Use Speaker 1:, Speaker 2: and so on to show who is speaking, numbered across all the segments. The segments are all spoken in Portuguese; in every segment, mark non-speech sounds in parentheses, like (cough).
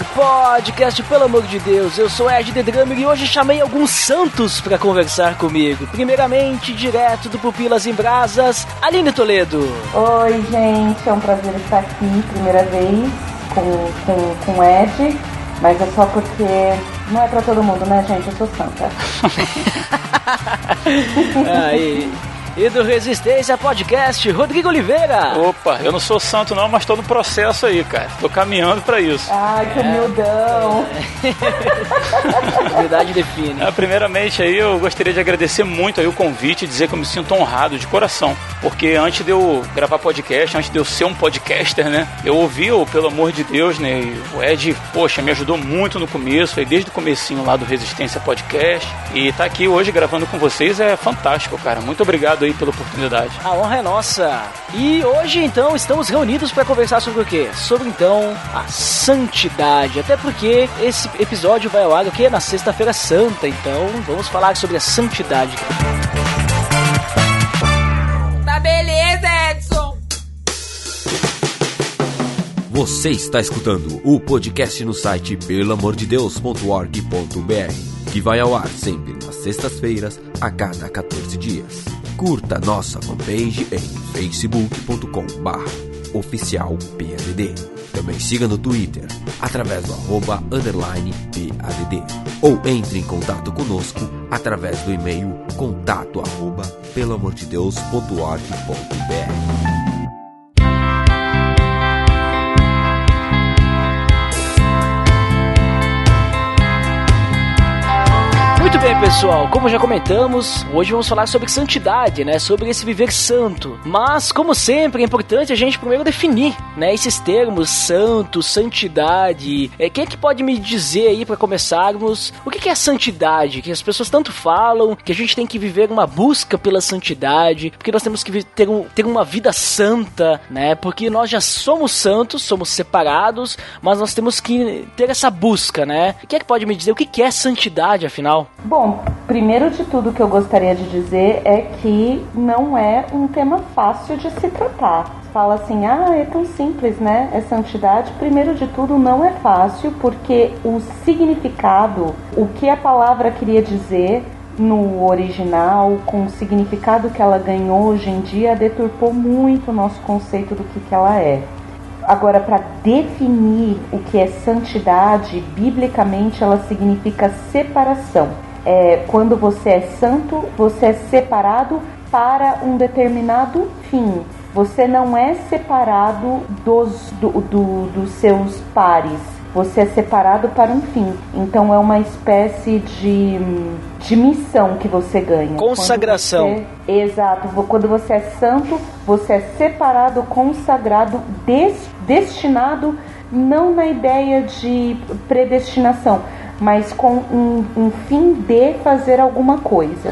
Speaker 1: Podcast Pelo Amor de Deus. Eu sou Ed The Drummer e hoje chamei alguns santos para conversar comigo. Primeiramente, direto do Pupilas em Brasas, Aline Toledo.
Speaker 2: Oi, gente, é um prazer estar aqui, primeira vez, com, com, com o Ed, mas é só porque não é pra todo mundo, né, gente? Eu sou santa. (laughs)
Speaker 1: Aí. E do Resistência Podcast, Rodrigo Oliveira.
Speaker 3: Opa, eu não sou santo não, mas tô no processo aí, cara. Tô caminhando para isso.
Speaker 2: Ai, que humildão.
Speaker 1: Humildade (laughs) define.
Speaker 3: É, primeiramente aí eu gostaria de agradecer muito aí o convite e dizer que eu me sinto honrado de coração. Porque antes de eu gravar podcast, antes de eu ser um podcaster, né? Eu ouvi o Pelo Amor de Deus, né? E o Ed, poxa, me ajudou muito no começo, aí desde o comecinho lá do Resistência Podcast. E tá aqui hoje gravando com vocês é fantástico, cara. Muito obrigado aí pela oportunidade.
Speaker 1: A honra é nossa. E hoje então estamos reunidos para conversar sobre o quê? Sobre então a santidade. Até porque esse episódio vai ao ar o quê? Na sexta-feira santa. Então vamos falar sobre a santidade.
Speaker 4: Tá beleza, Edson!
Speaker 5: Você está escutando o podcast no site pelamordedeus.org.br, que vai ao ar sempre nas sextas-feiras, a cada 14 dias. Curta nossa fanpage em facebook.com oficial PADD. Também siga no Twitter, através do arroba underline PADD. Ou entre em contato conosco através do e-mail contato arroba.
Speaker 1: Pessoal. Como já comentamos, hoje vamos falar sobre santidade, né? Sobre esse viver santo. Mas, como sempre, é importante a gente primeiro definir, né? Esses termos santo, santidade. É, quem é que pode me dizer aí para começarmos o que que é santidade? Que as pessoas tanto falam que a gente tem que viver uma busca pela santidade, porque nós temos que ter, um, ter uma vida santa, né? Porque nós já somos santos, somos separados, mas nós temos que ter essa busca, né? Quem é que pode me dizer o que que é santidade, afinal?
Speaker 2: Bom, primeiro de tudo que eu gostaria de dizer é que não é um tema fácil de se tratar. Fala assim, ah, é tão simples, né? É santidade. Primeiro de tudo, não é fácil porque o significado, o que a palavra queria dizer no original, com o significado que ela ganhou hoje em dia, deturpou muito o nosso conceito do que, que ela é. Agora, para definir o que é santidade, biblicamente ela significa separação. É, quando você é santo, você é separado para um determinado fim. Você não é separado dos, do- do- dos seus pares. Você é separado para um fim. Então é uma espécie de, de missão que você ganha.
Speaker 1: Consagração.
Speaker 2: você- Exato. Quando você é santo, você é separado, consagrado, des- destinado, não na ideia de predestinação, mas com um, um fim de fazer alguma coisa.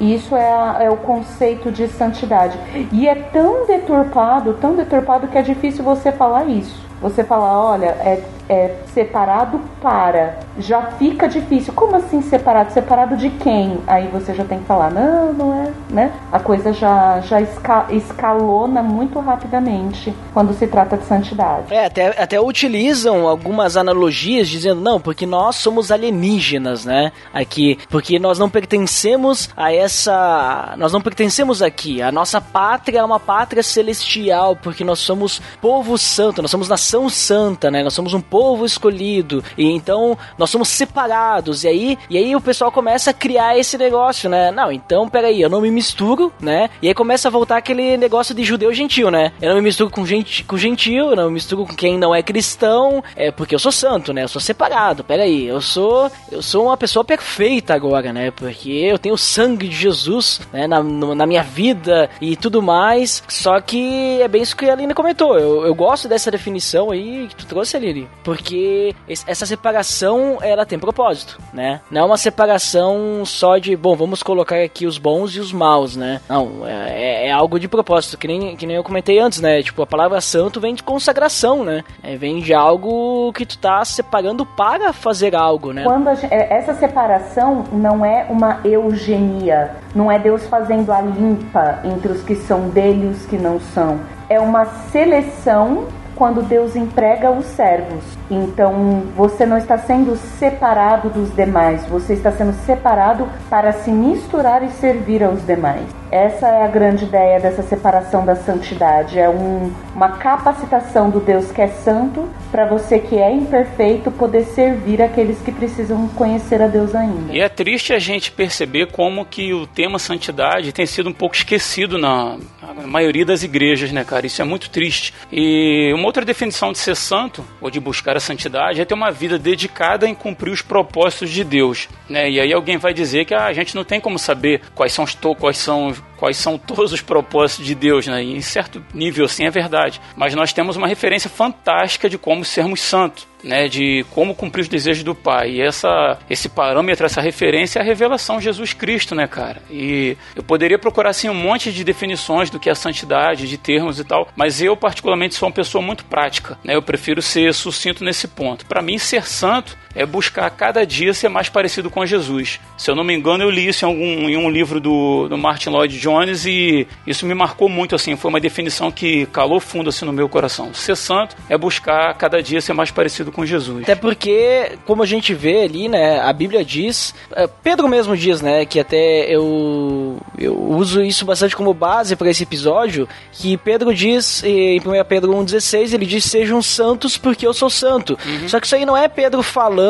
Speaker 2: Isso é, a- é o conceito de santidade. E é tão deturpado, tão deturpado que é difícil você falar isso. Você falar, olha, é, é separado para. Já fica difícil. Como assim separado? Separado de quem? Aí você já tem que falar, não, não é, né? A coisa já, já esca- escalona muito rapidamente quando se trata de santidade.
Speaker 1: É, até, até utilizam algumas analogias dizendo, não, porque nós somos alienígenas, né? Aqui. Porque nós não pertencemos a essa. Nós não pertencemos aqui. A nossa pátria é uma pátria celestial, porque nós somos povo santo, nós somos nação santa, né? Nós somos um povo escolhido. E então nós somos separados. E aí, e aí o pessoal começa a criar esse negócio, né? Não, então peraí, eu não me misturo, né? E aí começa a voltar aquele negócio de judeu gentil, né? Eu não me misturo com gente com gentil, eu não me misturo com quem não é cristão, é porque eu sou santo, né? Eu sou separado. Peraí, eu sou eu sou uma pessoa perfeita agora, né? Porque eu tenho o sangue de Jesus, né, na, na minha vida e tudo mais. Só que é bem isso que a Aline comentou. Eu, eu gosto dessa definição aí que tu trouxe, Aline. Porque essa separação, ela tem propósito, né? Não é uma separação só de, bom, vamos colocar aqui os bons e os maus, né? Não, é, é algo de propósito, que nem, que nem eu comentei antes, né? Tipo, a palavra santo vem de consagração, né? É, vem de algo que tu tá separando para fazer algo, né?
Speaker 2: Quando gente, é, essa separação não é uma eugenia, não é Deus fazendo a limpa entre os que são dele e os que não são. É uma seleção quando Deus emprega os servos. Então você não está sendo separado dos demais, você está sendo separado para se misturar e servir aos demais. Essa é a grande ideia dessa separação da santidade. É um, uma capacitação do Deus que é santo para você que é imperfeito poder servir aqueles que precisam conhecer a Deus ainda.
Speaker 3: E é triste a gente perceber como que o tema santidade tem sido um pouco esquecido na, na maioria das igrejas, né, cara? Isso é muito triste. E uma outra definição de ser santo ou de buscar a santidade é ter uma vida dedicada em cumprir os propósitos de Deus, né? E aí alguém vai dizer que ah, a gente não tem como saber quais são os quais são quais são todos os propósitos de Deus, né? E em certo nível, sim, é verdade. Mas nós temos uma referência fantástica de como sermos santos né, de como cumprir os desejos do Pai. E essa, esse parâmetro, essa referência é a revelação de Jesus Cristo, né, cara? E eu poderia procurar, assim, um monte de definições do que é santidade, de termos e tal, mas eu, particularmente, sou uma pessoa muito prática, né? Eu prefiro ser sucinto nesse ponto. Para mim, ser santo é buscar cada dia ser mais parecido com Jesus. Se eu não me engano, eu li isso em, algum, em um livro do, do Martin Lloyd Jones e isso me marcou muito, assim, foi uma definição que calou fundo, assim, no meu coração. Ser santo é buscar cada dia ser mais parecido com Jesus.
Speaker 1: Até porque, como a gente vê ali, né, a Bíblia diz, é, Pedro mesmo diz, né, que até eu, eu uso isso bastante como base para esse episódio, que Pedro diz, em 1 Pedro 1,16, ele diz, sejam santos porque eu sou santo. Uhum. Só que isso aí não é Pedro falando,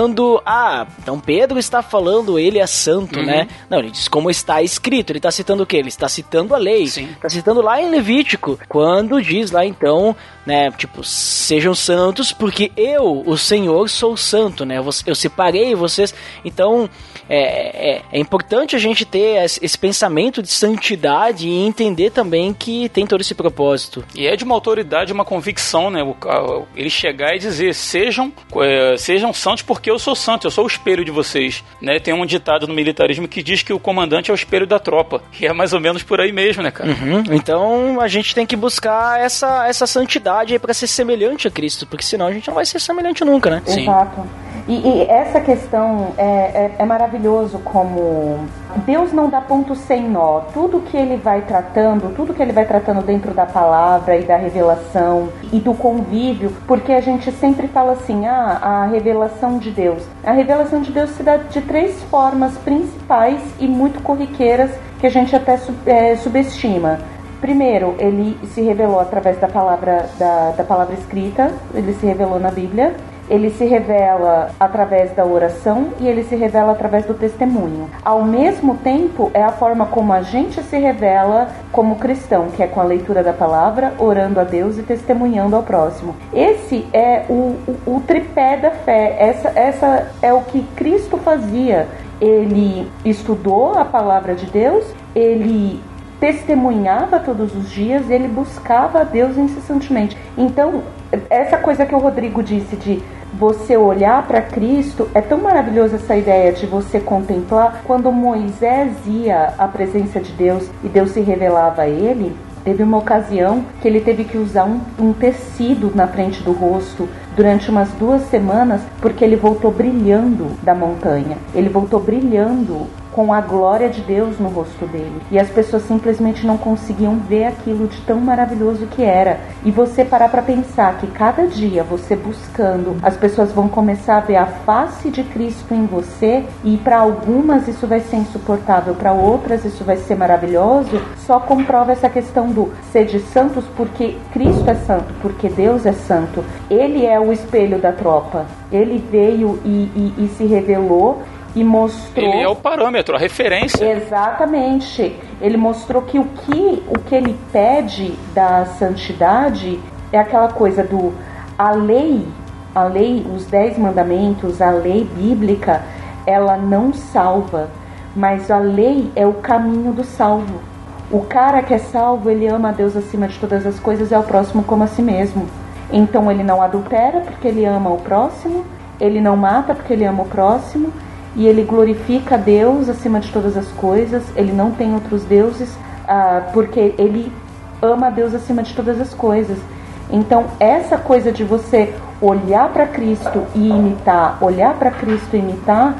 Speaker 1: ah, então Pedro está falando, ele é santo, uhum. né? Não, ele diz como está escrito, ele está citando o quê? Ele está citando a lei, está citando lá em Levítico, quando diz lá então, né, tipo, sejam santos porque eu, o Senhor, sou santo, né? Eu separei vocês. Então, é, é, é, importante a gente ter esse pensamento de santidade e entender também que tem todo esse propósito.
Speaker 3: E é de uma autoridade, uma convicção, né? Ele chegar e dizer: sejam, é, sejam santos porque eu sou santo, eu sou o espelho de vocês. Né? Tem um ditado no militarismo que diz que o comandante é o espelho da tropa. E é mais ou menos por aí mesmo, né, cara?
Speaker 1: Uhum. Então a gente tem que buscar essa, essa santidade para ser semelhante a Cristo, porque senão a gente não vai ser semelhante nunca, né?
Speaker 2: Exato. E, e, essa questão é, é, é, maravilhoso como Deus não dá ponto sem nó. Tudo que ele vai tratando, tudo que ele vai tratando dentro da palavra e da revelação e do convívio, porque a gente sempre fala assim, ah, a revelação de Deus. A revelação de Deus se dá de três formas principais e muito corriqueiras que a gente até é, subestima. Primeiro, ele se revelou através da palavra, da, da palavra escrita, ele se revelou na Bíblia ele se revela através da oração e ele se revela através do testemunho. Ao mesmo tempo, é a forma como a gente se revela como cristão, que é com a leitura da palavra, orando a Deus e testemunhando ao próximo. Esse é o, o, o tripé da fé, essa, essa é o que Cristo fazia. Ele estudou a palavra de Deus, ele testemunhava todos os dias, ele buscava a Deus incessantemente. Então, essa coisa que o Rodrigo disse de você olhar para Cristo, é tão maravilhosa essa ideia de você contemplar. Quando Moisés ia à presença de Deus e Deus se revelava a ele, teve uma ocasião que ele teve que usar um, um tecido na frente do rosto durante umas duas semanas porque ele voltou brilhando da montanha. Ele voltou brilhando com a glória de Deus no rosto dele. E as pessoas simplesmente não conseguiam ver aquilo de tão maravilhoso que era. E você parar para pensar que cada dia você buscando, as pessoas vão começar a ver a face de Cristo em você e para algumas isso vai ser insuportável, para outras isso vai ser maravilhoso, só comprova essa questão do ser de santos porque Cristo é santo, porque Deus é santo. Ele é o espelho da tropa. Ele veio e, e, e se revelou e mostrou.
Speaker 3: Ele é o parâmetro, a referência.
Speaker 2: Exatamente. Ele mostrou que o que o que ele pede da santidade é aquela coisa do a lei, a lei, os dez mandamentos, a lei bíblica, ela não salva, mas a lei é o caminho do salvo. O cara que é salvo, ele ama a Deus acima de todas as coisas, é o próximo como a si mesmo. Então ele não adultera porque ele ama o próximo, ele não mata porque ele ama o próximo, e ele glorifica Deus acima de todas as coisas, ele não tem outros deuses, ah, porque ele ama Deus acima de todas as coisas. Então, essa coisa de você olhar para Cristo e imitar, olhar para Cristo e imitar,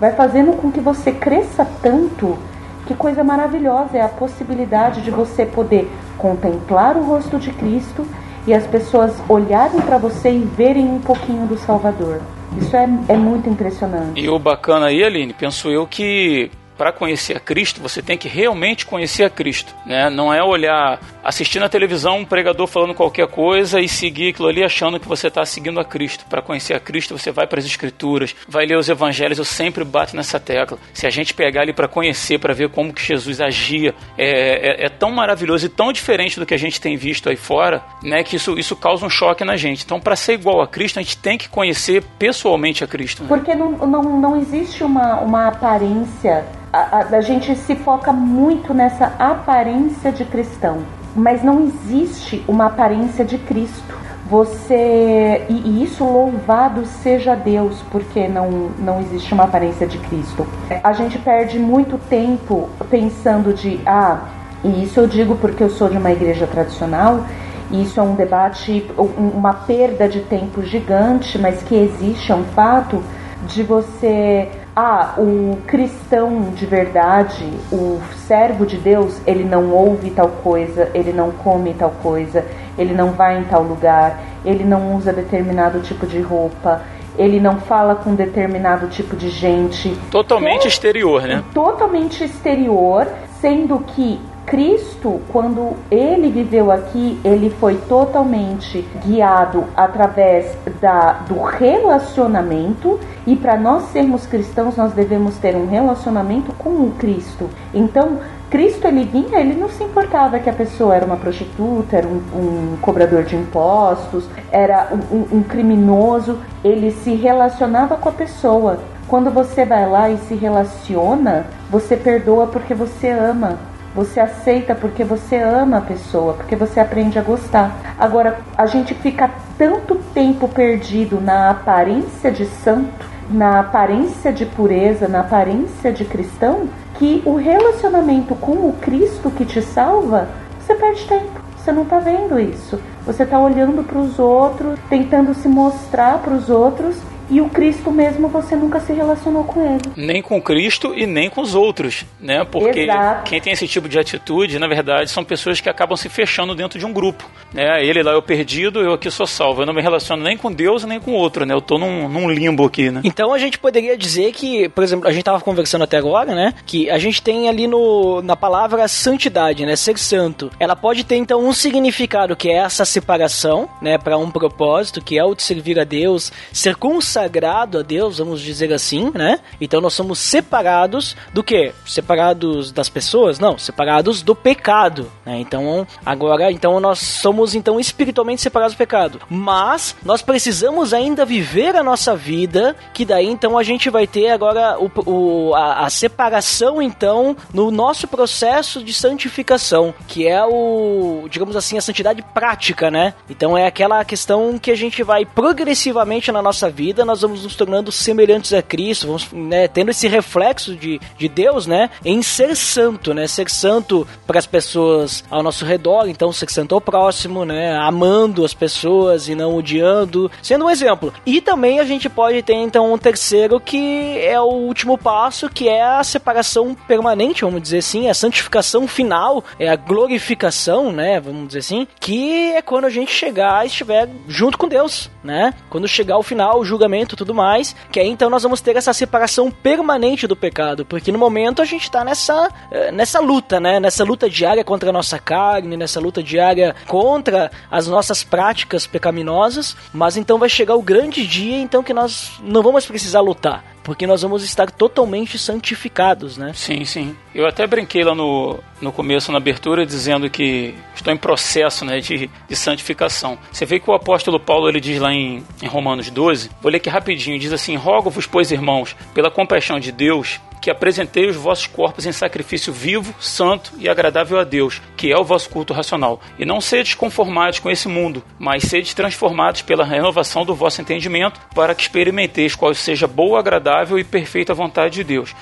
Speaker 2: vai fazendo com que você cresça tanto. Que coisa maravilhosa é a possibilidade de você poder contemplar o rosto de Cristo e as pessoas olharem para você e verem um pouquinho do Salvador. Isso é, é muito impressionante.
Speaker 3: E o bacana aí, Aline, penso eu que para conhecer a Cristo, você tem que realmente conhecer a Cristo, né? Não é olhar, assistir na televisão um pregador falando qualquer coisa e seguir aquilo ali achando que você está seguindo a Cristo. Para conhecer a Cristo, você vai para as Escrituras, vai ler os Evangelhos. Eu sempre bato nessa tecla. Se a gente pegar ali para conhecer, para ver como que Jesus agia, é, é, é, tão maravilhoso e tão diferente do que a gente tem visto aí fora, né? Que isso, isso causa um choque na gente. Então, para ser igual a Cristo, a gente tem que conhecer pessoalmente a Cristo. Né?
Speaker 2: Porque não, não, não existe uma, uma aparência a, a, gente se foca muito nessa aparência de cristão, mas não existe uma aparência de Cristo. Você e, e isso louvado seja Deus, porque não não existe uma aparência de Cristo. A gente perde muito tempo pensando de ah, e isso eu digo porque eu sou de uma igreja tradicional, e isso é um debate, uma perda de tempo gigante, mas que existe, é um fato, de você ah, o cristão de verdade, o servo de Deus, ele não ouve tal coisa, ele não come tal coisa, ele não vai em tal lugar, ele não usa determinado tipo de roupa, ele não fala com determinado tipo de gente.
Speaker 3: Totalmente é, exterior, né?
Speaker 2: Totalmente exterior, sendo que Cristo, quando ele viveu aqui, ele foi totalmente guiado através da, do relacionamento, e para nós sermos cristãos, nós devemos ter um relacionamento com o Cristo. Então, Cristo ele vinha, ele não se importava que a pessoa era uma prostituta, era um, um cobrador de impostos, era um, um criminoso, ele se relacionava com a pessoa. Quando você vai lá e se relaciona, você perdoa porque você ama. Você aceita porque você ama a pessoa, porque você aprende a gostar. Agora, a gente fica tanto tempo perdido na aparência de santo, na aparência de pureza, na aparência de cristão, que o relacionamento com o Cristo que te salva, você perde tempo. Você não está vendo isso. Você está olhando para os outros, tentando se mostrar para os outros e o Cristo mesmo você nunca se relacionou com ele.
Speaker 3: Nem com Cristo e nem com os outros, né? Porque
Speaker 2: Exato.
Speaker 3: quem tem esse tipo de atitude, na verdade, são pessoas que acabam se fechando dentro de um grupo, né? Ele lá é o perdido, eu aqui sou salvo. Eu não me relaciono nem com Deus nem com o outro, né? Eu tô num, num limbo aqui, né?
Speaker 1: Então a gente poderia dizer que, por exemplo, a gente tava conversando até agora, né? Que a gente tem ali no, na palavra santidade, né? Ser santo. Ela pode ter então um significado que é essa separação, né? Para um propósito, que é o de servir a Deus, ser consagrado consagrado a Deus, vamos dizer assim, né? Então nós somos separados do que? Separados das pessoas? Não, separados do pecado. Né? Então agora, então nós somos então espiritualmente separados do pecado. Mas nós precisamos ainda viver a nossa vida, que daí então a gente vai ter agora o, o a, a separação então no nosso processo de santificação, que é o, digamos assim, a santidade prática, né? Então é aquela questão que a gente vai progressivamente na nossa vida, nós vamos nos tornando semelhantes a Cristo, vamos né, tendo esse reflexo de, de Deus, né, em ser santo, né, ser santo para as pessoas ao nosso redor, então ser santo ao próximo, né, amando as pessoas e não odiando, sendo um exemplo. E também a gente pode ter então um terceiro que é o último passo, que é a separação permanente, vamos dizer assim, a santificação final, é a glorificação, né, vamos dizer assim, que é quando a gente chegar e estiver junto com Deus, né? Quando chegar o final, o julgamento tudo mais, que aí então nós vamos ter essa separação permanente do pecado, porque no momento a gente está nessa, eh, nessa luta, né? Nessa luta diária contra a nossa carne, nessa luta diária contra as nossas práticas pecaminosas, mas então vai chegar o grande dia então que nós não vamos precisar lutar porque nós vamos estar totalmente santificados, né?
Speaker 3: Sim, sim. Eu até brinquei lá no, no começo, na abertura, dizendo que estou em processo né, de, de santificação. Você vê que o apóstolo Paulo ele diz lá em, em Romanos 12, vou ler aqui rapidinho, diz assim: Rogo-vos, pois, irmãos, pela compaixão de Deus, que apresentei os vossos corpos em sacrifício vivo, santo e agradável a Deus, que é o vosso culto racional. E não sedes conformados com esse mundo, mas sedes transformados pela renovação do vosso entendimento, para que experimenteis qual seja boa, agradável e perfeita vontade de Deus.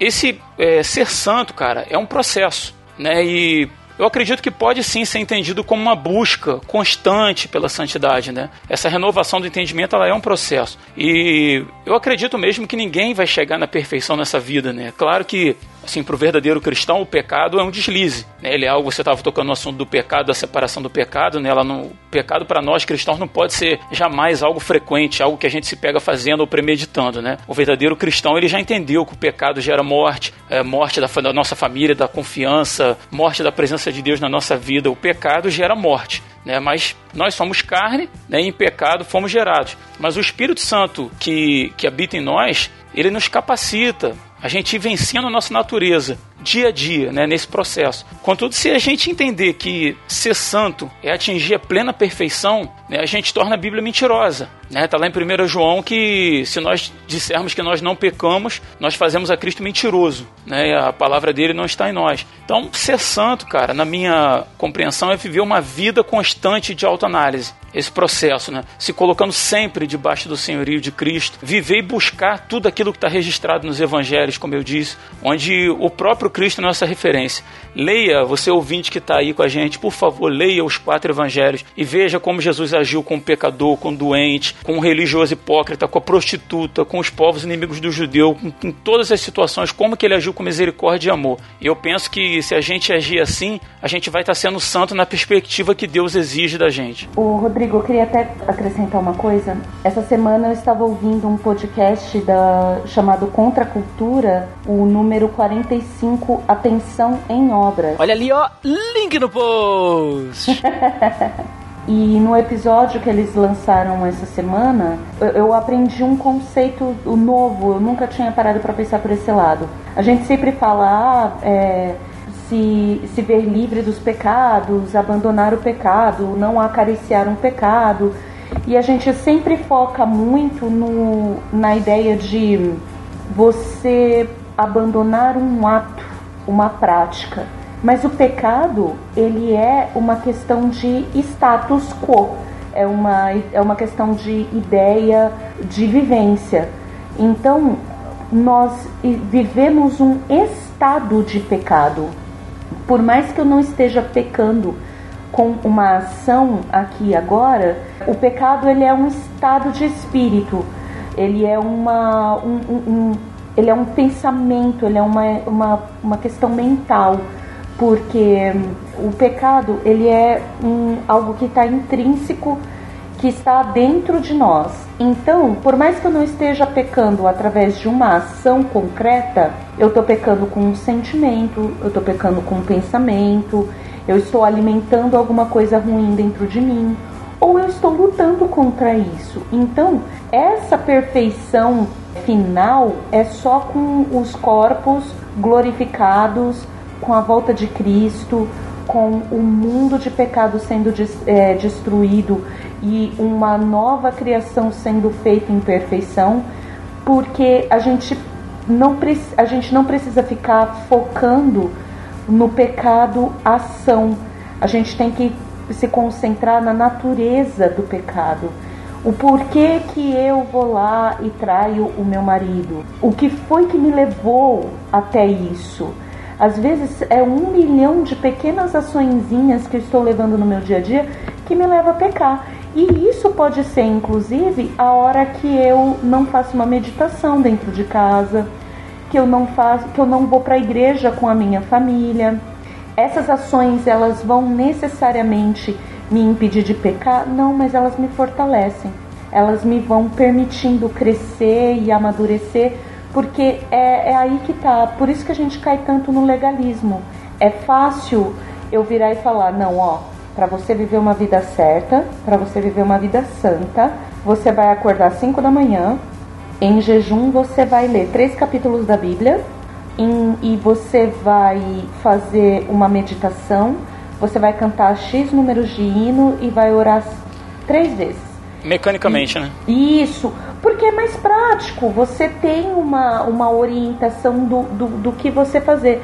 Speaker 3: Esse é, ser santo, cara, é um processo. Né? E eu acredito que pode sim ser entendido como uma busca constante pela santidade, né? Essa renovação do entendimento ela é um processo. E eu acredito mesmo que ninguém vai chegar na perfeição nessa vida, né? Claro que assim, para o verdadeiro cristão, o pecado é um deslize. Né? Ele é algo, você estava tocando no assunto do pecado, da separação do pecado, né? Ela não, o pecado para nós cristãos não pode ser jamais algo frequente, algo que a gente se pega fazendo ou premeditando, né? O verdadeiro cristão, ele já entendeu que o pecado gera morte, é, morte da, da nossa família, da confiança, morte da presença de Deus na nossa vida. O pecado gera morte. Né, mas nós somos carne, né, em pecado fomos gerados. Mas o Espírito Santo que, que habita em nós, ele nos capacita a gente vencendo a nossa natureza dia a dia, né, nesse processo. Contudo, se a gente entender que ser santo é atingir a plena perfeição, né, a gente torna a Bíblia mentirosa. Né? Tá lá em 1 João que se nós dissermos que nós não pecamos, nós fazemos a Cristo mentiroso. Né? A palavra dele não está em nós. Então, ser santo, cara, na minha compreensão, é viver uma vida constante de autoanálise esse processo, né? Se colocando sempre debaixo do senhorio de Cristo, viver e buscar tudo aquilo que está registrado nos evangelhos, como eu disse, onde o próprio Cristo é nossa referência. Leia, você ouvinte que está aí com a gente, por favor, leia os quatro evangelhos e veja como Jesus agiu com o pecador, com o doente, com o religioso hipócrita, com a prostituta, com os povos inimigos do judeu, com todas as situações, como que ele agiu com misericórdia e amor. E eu penso que se a gente agir assim, a gente vai estar tá sendo santo na perspectiva que Deus exige da gente.
Speaker 2: O Rodrigo, eu queria até acrescentar uma coisa. Essa semana eu estava ouvindo um podcast da, chamado Contra a Cultura, o número 45, Atenção em Obras.
Speaker 1: Olha ali, ó, link no post! (laughs)
Speaker 2: E no episódio que eles lançaram essa semana, eu aprendi um conceito novo, eu nunca tinha parado para pensar por esse lado. A gente sempre fala, ah, é, se, se ver livre dos pecados, abandonar o pecado, não acariciar um pecado. E a gente sempre foca muito no, na ideia de você abandonar um ato, uma prática. Mas o pecado, ele é uma questão de status quo, é uma, é uma questão de ideia, de vivência. Então, nós vivemos um estado de pecado. Por mais que eu não esteja pecando com uma ação aqui agora, o pecado ele é um estado de espírito. Ele é uma um, um, ele é um pensamento, ele é uma, uma, uma questão mental porque hum, o pecado ele é um, algo que está intrínseco, que está dentro de nós. Então, por mais que eu não esteja pecando através de uma ação concreta, eu estou pecando com um sentimento, eu estou pecando com um pensamento, eu estou alimentando alguma coisa ruim dentro de mim, ou eu estou lutando contra isso. Então, essa perfeição final é só com os corpos glorificados com a volta de Cristo, com o mundo de pecado sendo é, destruído e uma nova criação sendo feita em perfeição, porque a gente não, a gente não precisa ficar focando no pecado ação. A gente tem que se concentrar na natureza do pecado. O porquê que eu vou lá e traio o meu marido? O que foi que me levou até isso? Às vezes é um milhão de pequenas açõezinhas que eu estou levando no meu dia a dia que me leva a pecar. E isso pode ser, inclusive, a hora que eu não faço uma meditação dentro de casa, que eu não faço, que eu não vou para a igreja com a minha família. Essas ações elas vão necessariamente me impedir de pecar? Não, mas elas me fortalecem. Elas me vão permitindo crescer e amadurecer porque é, é aí que tá. Por isso que a gente cai tanto no legalismo. É fácil eu virar e falar: não, ó, para você viver uma vida certa, para você viver uma vida santa, você vai acordar às 5 da manhã, em jejum você vai ler três capítulos da Bíblia em, e você vai fazer uma meditação, você vai cantar X números de hino e vai orar três vezes.
Speaker 3: Mecanicamente,
Speaker 2: e,
Speaker 3: né?
Speaker 2: Isso, Porque é mais prático, você tem uma, uma orientação do, do, do que você fazer.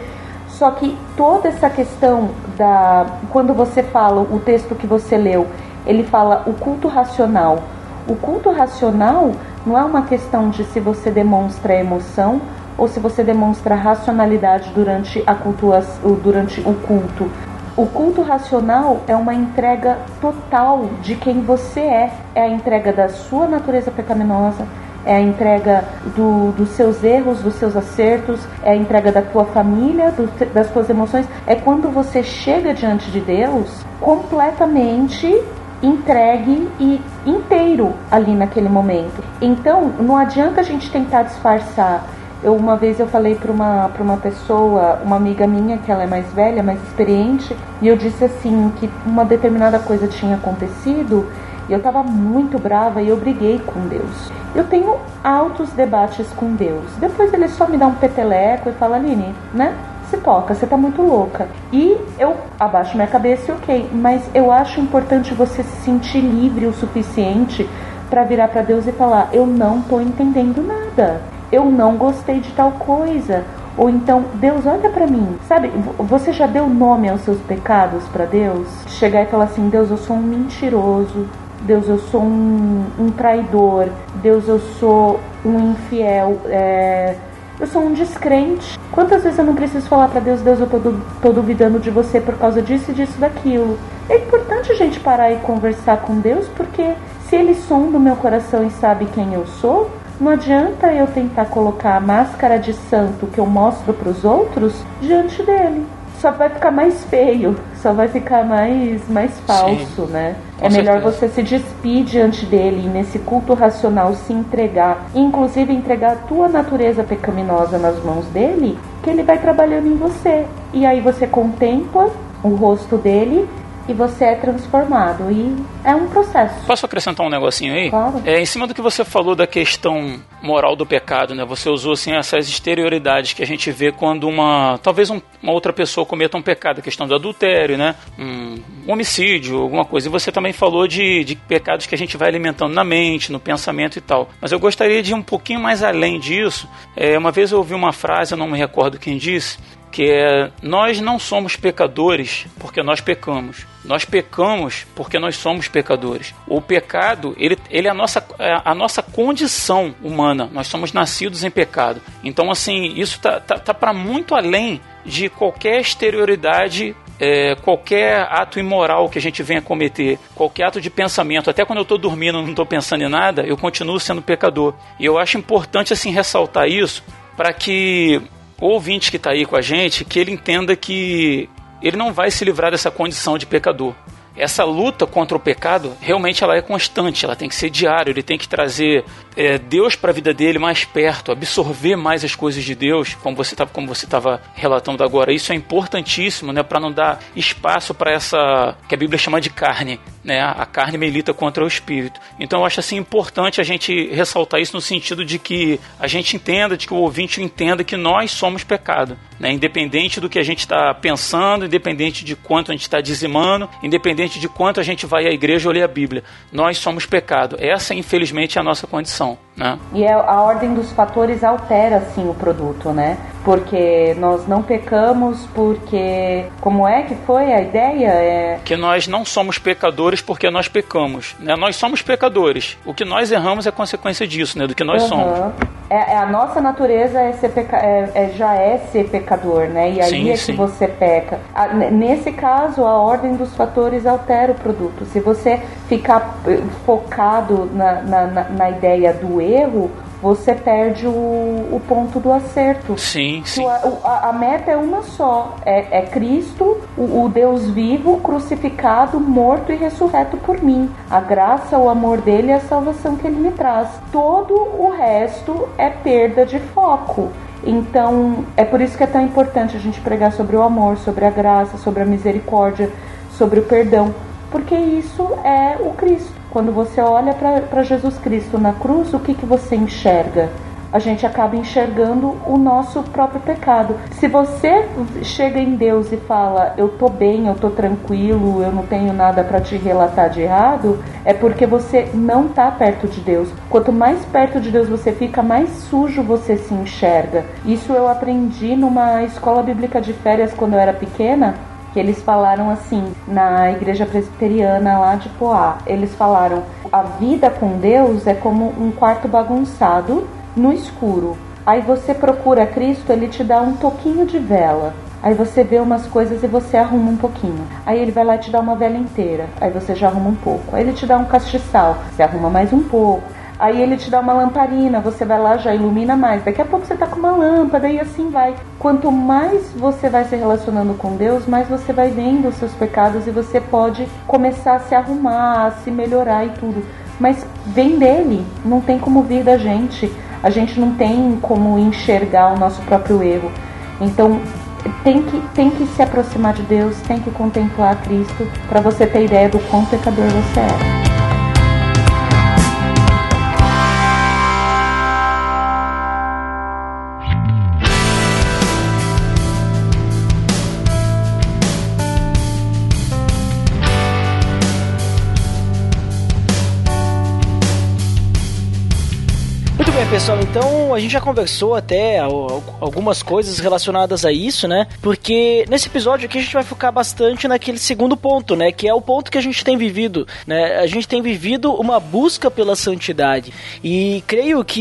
Speaker 2: Só que toda essa questão da. Quando você fala o texto que você leu, ele fala o culto racional. O culto racional não é uma questão de se você demonstra emoção ou se você demonstra racionalidade durante, a cultua, durante o culto. O culto racional é uma entrega total de quem você é. É a entrega da sua natureza pecaminosa, é a entrega do, dos seus erros, dos seus acertos, é a entrega da tua família, do, das tuas emoções. É quando você chega diante de Deus completamente entregue e inteiro ali naquele momento. Então, não adianta a gente tentar disfarçar eu uma vez eu falei para uma uma pessoa, uma amiga minha que ela é mais velha, mais experiente, e eu disse assim que uma determinada coisa tinha acontecido e eu estava muito brava e eu briguei com Deus. Eu tenho altos debates com Deus. Depois ele só me dá um peteleco e fala, Aline, né? Se toca, você tá muito louca. E eu abaixo minha cabeça e ok. Mas eu acho importante você se sentir livre o suficiente para virar para Deus e falar: Eu não tô entendendo nada eu não gostei de tal coisa. Ou então, Deus, olha para mim. Sabe, você já deu nome aos seus pecados para Deus? Chegar e falar assim: Deus, eu sou um mentiroso. Deus, eu sou um, um traidor. Deus, eu sou um infiel. É, eu sou um descrente. Quantas vezes eu não preciso falar para Deus: Deus, eu tô, tô duvidando de você por causa disso e disso, daquilo. É importante a gente parar e conversar com Deus, porque se Ele sonda o meu coração e sabe quem eu sou, não adianta eu tentar colocar a máscara de santo que eu mostro para os outros diante dele. Só vai ficar mais feio, só vai ficar mais, mais falso, Sim, né? É melhor certeza. você se despir diante dele e nesse culto racional se entregar, inclusive entregar a tua natureza pecaminosa nas mãos dele, que ele vai trabalhando em você. E aí você contempla o rosto dele e você é transformado. E é um processo.
Speaker 3: Posso acrescentar um negocinho aí?
Speaker 2: Claro.
Speaker 3: É, em cima do que você falou da questão moral do pecado, né? Você usou assim essas exterioridades que a gente vê quando uma talvez um, uma outra pessoa cometa um pecado, a questão do adultério, né? Um, um homicídio, alguma coisa. E você também falou de, de pecados que a gente vai alimentando na mente, no pensamento e tal. Mas eu gostaria de ir um pouquinho mais além disso. É, uma vez eu ouvi uma frase, eu não me recordo quem disse, que é nós não somos pecadores porque nós pecamos. Nós pecamos porque nós somos pecadores. O pecado, ele, ele é a nossa, é a nossa condição humana. Nós somos nascidos em pecado. Então, assim, isso tá, tá, tá para muito além de qualquer exterioridade é, qualquer ato imoral que a gente venha cometer, qualquer ato de pensamento, até quando eu estou dormindo não estou pensando em nada, eu continuo sendo pecador. E eu acho importante assim ressaltar isso para que o ouvinte que está aí com a gente, que ele entenda que ele não vai se livrar dessa condição de pecador essa luta contra o pecado realmente ela é constante, ela tem que ser diária, ele tem que trazer é, Deus para a vida dele mais perto, absorver mais as coisas de Deus, como você estava como você estava relatando agora. Isso é importantíssimo, né, para não dar espaço para essa que a Bíblia chama de carne, né? A carne milita contra o espírito. Então eu acho assim importante a gente ressaltar isso no sentido de que a gente entenda, de que o ouvinte entenda que nós somos pecado, né? Independente do que a gente está pensando, independente de quanto a gente está dizimando, independente independente de quanto a gente vai à igreja ou lê a Bíblia. Nós somos pecado. Essa, infelizmente, é a nossa condição. Né?
Speaker 2: E é, a ordem dos fatores altera, sim, o produto, né? Porque nós não pecamos porque... Como é que foi a ideia? É...
Speaker 3: Que nós não somos pecadores porque nós pecamos. Né? Nós somos pecadores. O que nós erramos é consequência disso, né? Do que nós uhum. somos.
Speaker 2: É, é, a nossa natureza é ser peca... É, é, já é ser pecador, né? E aí sim, é sim. que você peca. A, nesse caso, a ordem dos fatores altera o produto. Se você ficar eh, focado na, na, na ideia do erro, você perde o, o ponto do acerto.
Speaker 3: Sim, sim.
Speaker 2: A, a, meta é uma só: é, é Cristo, o, o, Deus vivo, crucificado, morto e ressurreto por mim. A graça, o amor dele e a salvação que ele me traz. Todo o resto é perda de foco. Então, é por isso que é tão importante a gente pregar sobre o amor, sobre a graça, sobre a misericórdia, sobre o perdão, porque isso é o Cristo. Quando você olha para Jesus Cristo na cruz, o que, que você enxerga? a gente acaba enxergando o nosso próprio pecado. Se você chega em Deus e fala, eu tô bem, eu tô tranquilo, eu não tenho nada para te relatar de errado, é porque você não tá perto de Deus. Quanto mais perto de Deus você fica, mais sujo você se enxerga. Isso eu aprendi numa escola bíblica de férias quando eu era pequena que eles falaram assim na igreja presbiteriana lá de Poá. Eles falaram: a vida com Deus é como um quarto bagunçado no escuro. Aí você procura Cristo, ele te dá um toquinho de vela. Aí você vê umas coisas e você arruma um pouquinho. Aí ele vai lá e te dá uma vela inteira. Aí você já arruma um pouco. Aí ele te dá um castiçal. Você arruma mais um pouco. Aí ele te dá uma lamparina, você vai lá já ilumina mais. Daqui a pouco você tá com uma lâmpada e assim vai. Quanto mais você vai se relacionando com Deus, mais você vai vendo os seus pecados e você pode começar a se arrumar, a se melhorar e tudo. Mas vem dele, não tem como vir da gente. A gente não tem como enxergar o nosso próprio erro. Então, tem que, tem que se aproximar de Deus, tem que contemplar Cristo para você ter ideia do quão pecador você é.
Speaker 1: Pessoal, então a gente já conversou até algumas coisas relacionadas a isso, né? Porque nesse episódio aqui a gente vai focar bastante naquele segundo ponto, né? Que é o ponto que a gente tem vivido, né? A gente tem vivido uma busca pela santidade. E creio que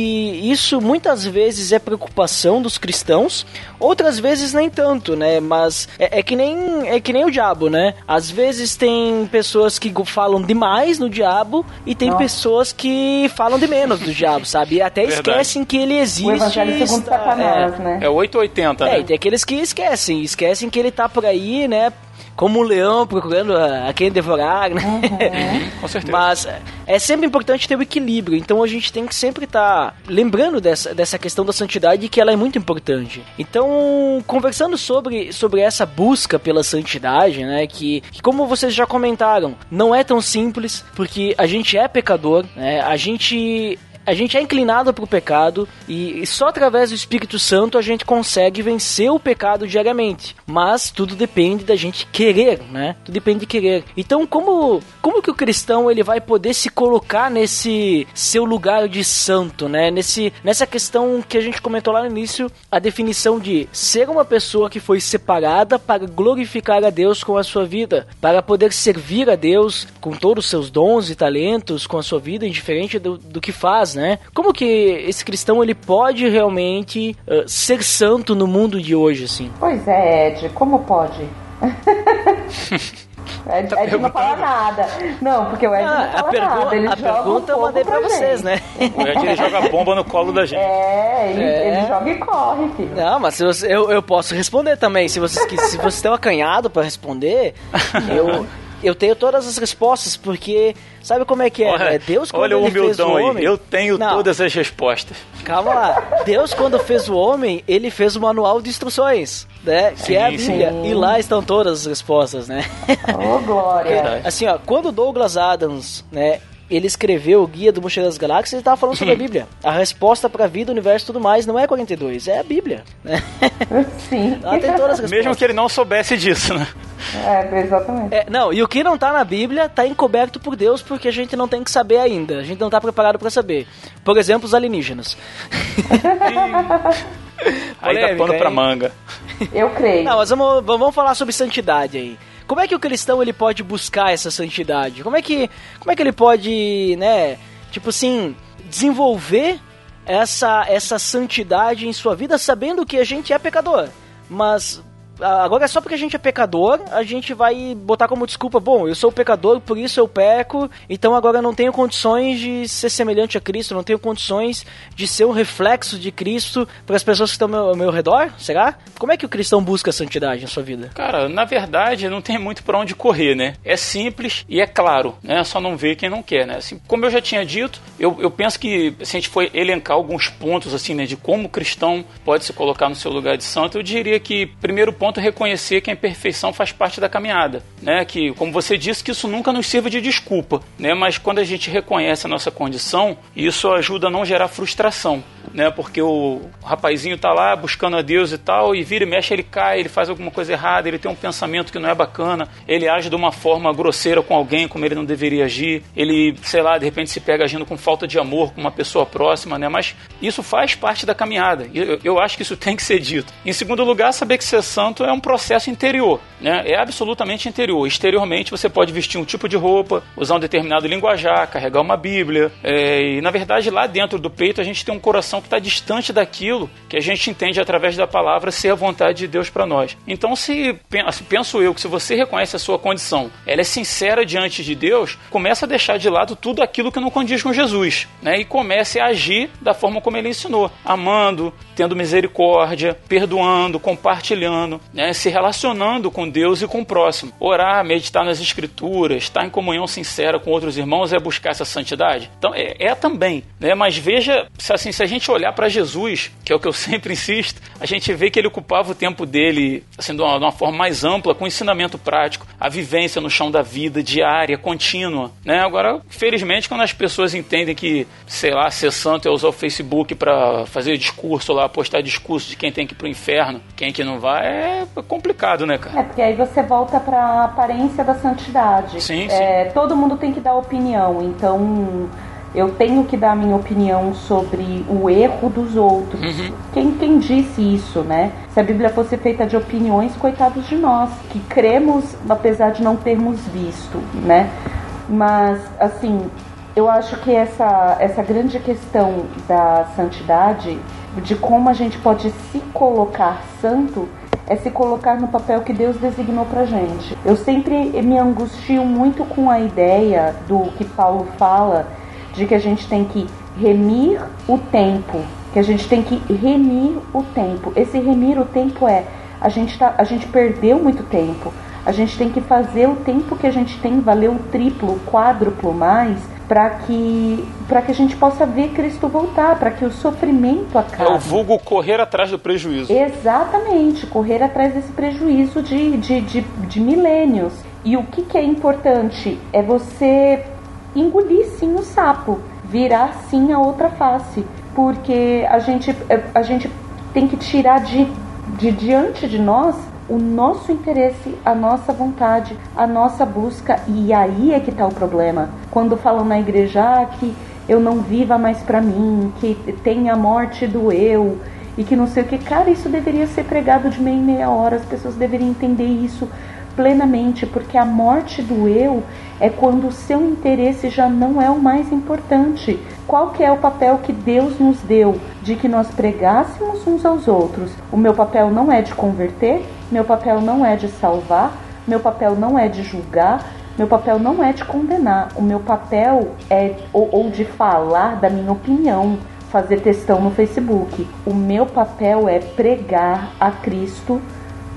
Speaker 1: isso muitas vezes é preocupação dos cristãos, outras vezes nem tanto, né? Mas é, é que nem é que nem o diabo, né? Às vezes tem pessoas que falam demais no diabo e tem Nossa. pessoas que falam de menos do diabo, sabe? E até esquecem que ele existe. O
Speaker 2: evangelho segundo Satanás,
Speaker 3: é,
Speaker 2: né?
Speaker 3: É 880,
Speaker 1: né?
Speaker 3: É,
Speaker 1: tem aqueles que esquecem, esquecem que ele tá por aí, né? como um leão procurando a, a quem devorar, né?
Speaker 3: Uhum. (laughs) Com certeza.
Speaker 1: Mas é sempre importante ter o equilíbrio, então a gente tem que sempre estar tá lembrando dessa, dessa questão da santidade que ela é muito importante. Então, conversando sobre, sobre essa busca pela santidade, né, que, que como vocês já comentaram, não é tão simples, porque a gente é pecador, né, a gente a gente é inclinado para o pecado e só através do Espírito Santo a gente consegue vencer o pecado diariamente. Mas tudo depende da gente querer, né? Tudo depende de querer. Então, como como que o cristão ele vai poder se colocar nesse seu lugar de santo, né? Nesse nessa questão que a gente comentou lá no início, a definição de ser uma pessoa que foi separada para glorificar a Deus com a sua vida, para poder servir a Deus com todos os seus dons e talentos, com a sua vida, indiferente do, do que faz, né? Como que esse cristão ele pode realmente uh, ser santo no mundo de hoje, assim?
Speaker 2: Pois é, Ed, como pode? (laughs) Ed, tá Ed não fala nada. Não, porque o Ed ah, não fala a nada. Ele
Speaker 1: a pergunta eu mandei pra, pra vocês, né? (laughs)
Speaker 3: O Ed ele joga bomba no colo da gente.
Speaker 2: É, ele, é. ele joga e corre, filho.
Speaker 1: Não, mas você, eu, eu posso responder também. Se vocês, se vocês têm um acanhado pra responder, (laughs) eu, eu tenho todas as respostas, porque sabe como é que é?
Speaker 3: Olha,
Speaker 1: é Deus quando
Speaker 3: olha
Speaker 1: ele
Speaker 3: o
Speaker 1: fez o homem.
Speaker 3: Aí. Eu tenho Não. todas as respostas.
Speaker 1: Calma lá. Deus quando fez o homem, ele fez o manual de instruções, né? Sim, que é a Bíblia. Sim. E lá estão todas as respostas, né?
Speaker 2: Oh, glória. (laughs)
Speaker 1: assim, ó, quando Douglas Adams, né, ele escreveu o Guia do Mochileiro das Galáxias e estava falando sobre a (laughs) Bíblia. A resposta para a vida, o universo e tudo mais não é 42, é a Bíblia. Né? (laughs)
Speaker 2: Sim.
Speaker 1: Ela tem todas as respostas.
Speaker 3: Mesmo que ele não soubesse disso, né?
Speaker 2: É, exatamente.
Speaker 1: É, não, e o que não está na Bíblia está encoberto por Deus porque a gente não tem que saber ainda. A gente não está preparado para saber. Por exemplo, os alienígenas. (laughs)
Speaker 3: aí dá pano pra manga.
Speaker 2: Eu creio.
Speaker 1: Não, mas vamos, vamos falar sobre santidade aí. Como é que o cristão ele pode buscar essa santidade? Como é que, como é que ele pode, né, tipo assim, desenvolver essa essa santidade em sua vida sabendo que a gente é pecador? Mas agora é só porque a gente é pecador, a gente vai botar como desculpa, bom, eu sou pecador, por isso eu peco, então agora não tenho condições de ser semelhante a Cristo, não tenho condições de ser um reflexo de Cristo para as pessoas que estão ao meu, ao meu redor? Será? Como é que o cristão busca a santidade na sua vida?
Speaker 3: Cara, na verdade, não tem muito para onde correr, né? É simples e é claro, né? Só não vê quem não quer, né? Assim, como eu já tinha dito, eu, eu penso que se a gente for elencar alguns pontos, assim, né, de como o cristão pode se colocar no seu lugar de santo, eu diria que, primeiro ponto, ponto reconhecer que a imperfeição faz parte da caminhada, né? Que, como você disse, que isso nunca nos sirva de desculpa, né? Mas quando a gente reconhece a nossa condição, isso ajuda a não gerar frustração, né? Porque o rapazinho tá lá buscando a Deus e tal, e vira e mexe, ele cai, ele faz alguma coisa errada, ele tem um pensamento que não é bacana, ele age de uma forma grosseira com alguém como ele não deveria agir, ele, sei lá, de repente se pega agindo com falta de amor com uma pessoa próxima, né? Mas isso faz parte da caminhada. Eu, eu acho que isso tem que ser dito. Em segundo lugar, saber que ser santo é um processo interior, né? É absolutamente interior. Exteriormente você pode vestir um tipo de roupa, usar um determinado linguajar, carregar uma Bíblia, é, e na verdade lá dentro do peito a gente tem um coração que está distante daquilo que a gente entende através da palavra ser a vontade de Deus para nós. Então, se penso eu que se você reconhece a sua condição, ela é sincera diante de Deus, começa a deixar de lado tudo aquilo que não condiz com Jesus, né? E comece a agir da forma como ele ensinou, amando, tendo misericórdia, perdoando, compartilhando, né? se relacionando com Deus e com o próximo. Orar, meditar nas escrituras, estar em comunhão sincera com outros irmãos é buscar essa santidade. Então é, é também, né? Mas veja, assim, se a gente olhar para Jesus, que é o que eu (laughs) sempre insisto, a gente vê que ele ocupava o tempo dele assim de uma, de uma forma mais ampla, com ensinamento prático, a vivência no chão da vida diária, contínua, né? Agora, felizmente, quando as pessoas entendem que, sei lá, ser santo é usar o Facebook para fazer discurso lá, postar discurso de quem tem que ir pro inferno, quem que não vai, é complicado, né, cara?
Speaker 2: É, porque aí você volta pra aparência da santidade.
Speaker 3: Sim,
Speaker 2: é,
Speaker 3: sim.
Speaker 2: Todo mundo tem que dar opinião, então eu tenho que dar minha opinião sobre o erro dos outros.
Speaker 3: Uhum.
Speaker 2: Quem, quem disse isso, né? Se a Bíblia fosse feita de opiniões, coitados de nós, que cremos apesar de não termos visto, né? Mas, assim, eu acho que essa, essa grande questão da santidade, de como a gente pode se colocar santo, é se colocar no papel que Deus designou pra gente. Eu sempre me angustio muito com a ideia do que Paulo fala de que a gente tem que remir o tempo, que a gente tem que remir o tempo. Esse remir o tempo é a gente tá, a gente perdeu muito tempo. A gente tem que fazer o tempo que a gente tem valer o triplo, o quádruplo mais para que para que a gente possa ver Cristo voltar, para que o sofrimento acabe.
Speaker 3: É o vulgo correr atrás do prejuízo.
Speaker 2: Exatamente, correr atrás desse prejuízo de, de, de, de milênios. E o que, que é importante é você engolir sim o sapo, virar sim a outra face, porque a gente, a gente tem que tirar de, de diante de nós o nosso interesse, a nossa vontade, a nossa busca, e aí é que está o problema. Quando falam na igreja ah, que eu não viva mais para mim, que tem a morte do eu e que não sei o que, cara, isso deveria ser pregado de meia em meia hora, as pessoas deveriam entender isso plenamente, porque a morte do eu é quando o seu interesse já não é o mais importante. Qual que é o papel que Deus nos deu de que nós pregássemos uns aos outros? O meu papel não é de converter, meu papel não é de salvar, meu papel não é de julgar, meu papel não é de condenar. O meu papel é ou, ou de falar da minha opinião, fazer textão no Facebook. O meu papel é pregar a Cristo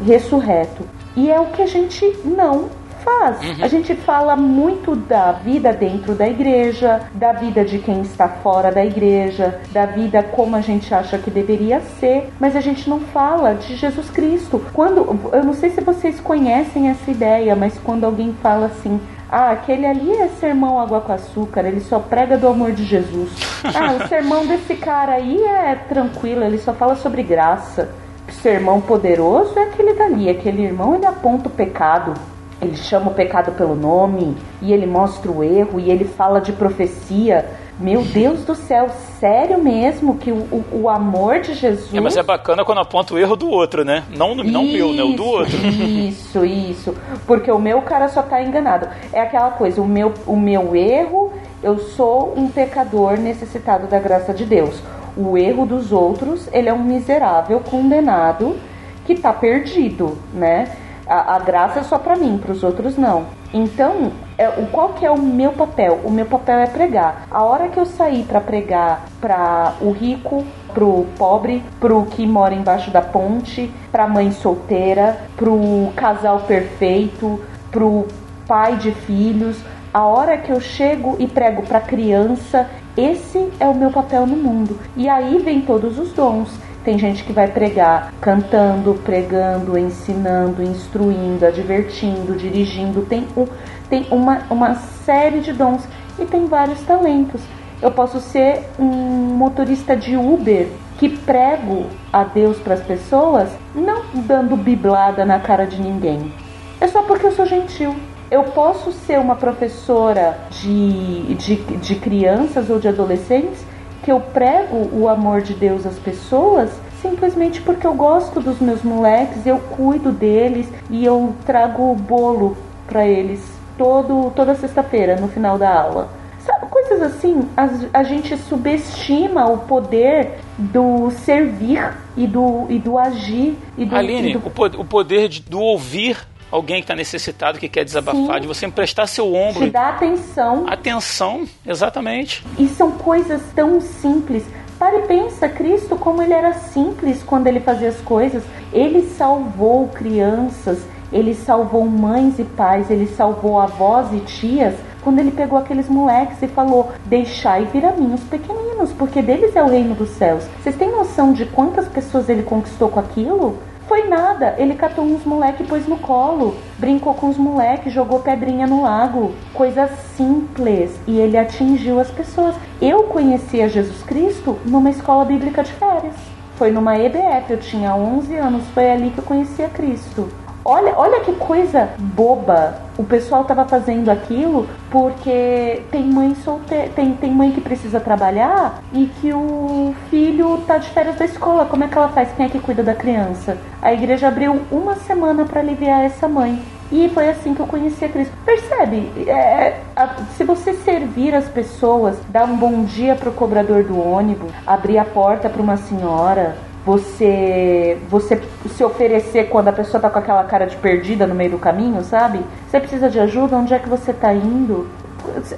Speaker 2: ressurreto. E é o que a gente não faz.
Speaker 3: Uhum.
Speaker 2: A gente fala muito da vida dentro da igreja, da vida de quem está fora da igreja, da vida como a gente acha que deveria ser, mas a gente não fala de Jesus Cristo. Quando eu não sei se vocês conhecem essa ideia, mas quando alguém fala assim, ah, aquele ali é sermão água com açúcar, ele só prega do amor de Jesus. (laughs) Ah, o sermão desse cara aí é tranquilo, ele só fala sobre graça sermão poderoso é aquele dali, aquele irmão ele aponta o pecado, ele chama o pecado pelo nome e ele mostra o erro e ele fala de profecia. Meu Deus do céu, sério mesmo que o, o, o amor de Jesus.
Speaker 3: É, mas é bacana quando aponta o erro do outro, né? Não, não
Speaker 2: isso,
Speaker 3: meu, né? O do outro.
Speaker 2: Isso, isso. Porque o meu cara só tá enganado. É aquela coisa, o meu, o meu erro, eu sou um pecador necessitado da graça de Deus o erro dos outros, ele é um miserável condenado que está perdido, né? A, a, graça é só para mim, para os outros não. Então, é, qual que é o meu papel? O meu papel é pregar. A hora que eu sair para pregar para o rico, pro pobre, pro que mora embaixo da ponte, pra mãe solteira, pro casal perfeito, pro pai de filhos, a hora que eu chego e prego para criança esse é o meu papel no mundo. E aí vem todos os dons. Tem gente que vai pregar cantando, pregando, ensinando, instruindo, advertindo, dirigindo. Tem, um, tem uma, uma série de dons e tem vários talentos. Eu posso ser um motorista de Uber que prego a Deus para as pessoas, não dando biblada na cara de ninguém. É só porque eu sou gentil. Eu posso ser uma professora de, de, de crianças ou de adolescentes que eu prego o amor de Deus às pessoas simplesmente porque eu gosto dos meus moleques, eu cuido deles e eu trago bolo para eles todo, toda sexta-feira no final da aula. Sabe, coisas assim, a, a, gente subestima o poder do servir e do, e do agir. E do,
Speaker 3: Aline,
Speaker 2: e do...
Speaker 3: O, poder de, do ouvir alguém que está necessitado, que quer desabafar, Sim. de você emprestar seu ombro.
Speaker 2: Te dar atenção.
Speaker 3: Atenção, exatamente.
Speaker 2: E são coisas tão simples. Pare e pensa, Cristo, como ele era simples quando ele fazia as coisas. Ele salvou crianças, ele salvou mães e pais, ele salvou avós e tias. Quando ele pegou aqueles moleques e falou: Deixai vir a mim os pequeninos, porque deles é o reino dos céus. Vocês têm noção de quantas pessoas ele conquistou com aquilo? Foi nada, ele catou uns moleque e pôs no colo, brincou com os moleques, jogou pedrinha no lago. Coisa simples. E ele atingiu as pessoas. Eu conheci a Jesus Cristo numa escola bíblica de férias. Foi numa EBF, eu tinha 11 anos, foi ali que eu conheci a Cristo. Olha, olha que coisa boba. O pessoal estava fazendo aquilo porque tem mãe solteira, tem, tem mãe que precisa trabalhar e que o filho tá de férias da escola. Como é que ela faz? Quem é que cuida da criança? A igreja abriu uma semana para aliviar essa mãe. E foi assim que eu conheci a Cristo. Percebe? É, a, se você servir as pessoas, dar um bom dia pro cobrador do ônibus, abrir a porta para uma senhora, você você se oferecer quando a pessoa tá com aquela cara de perdida no meio do caminho, sabe? Você precisa de ajuda, onde é que você tá indo?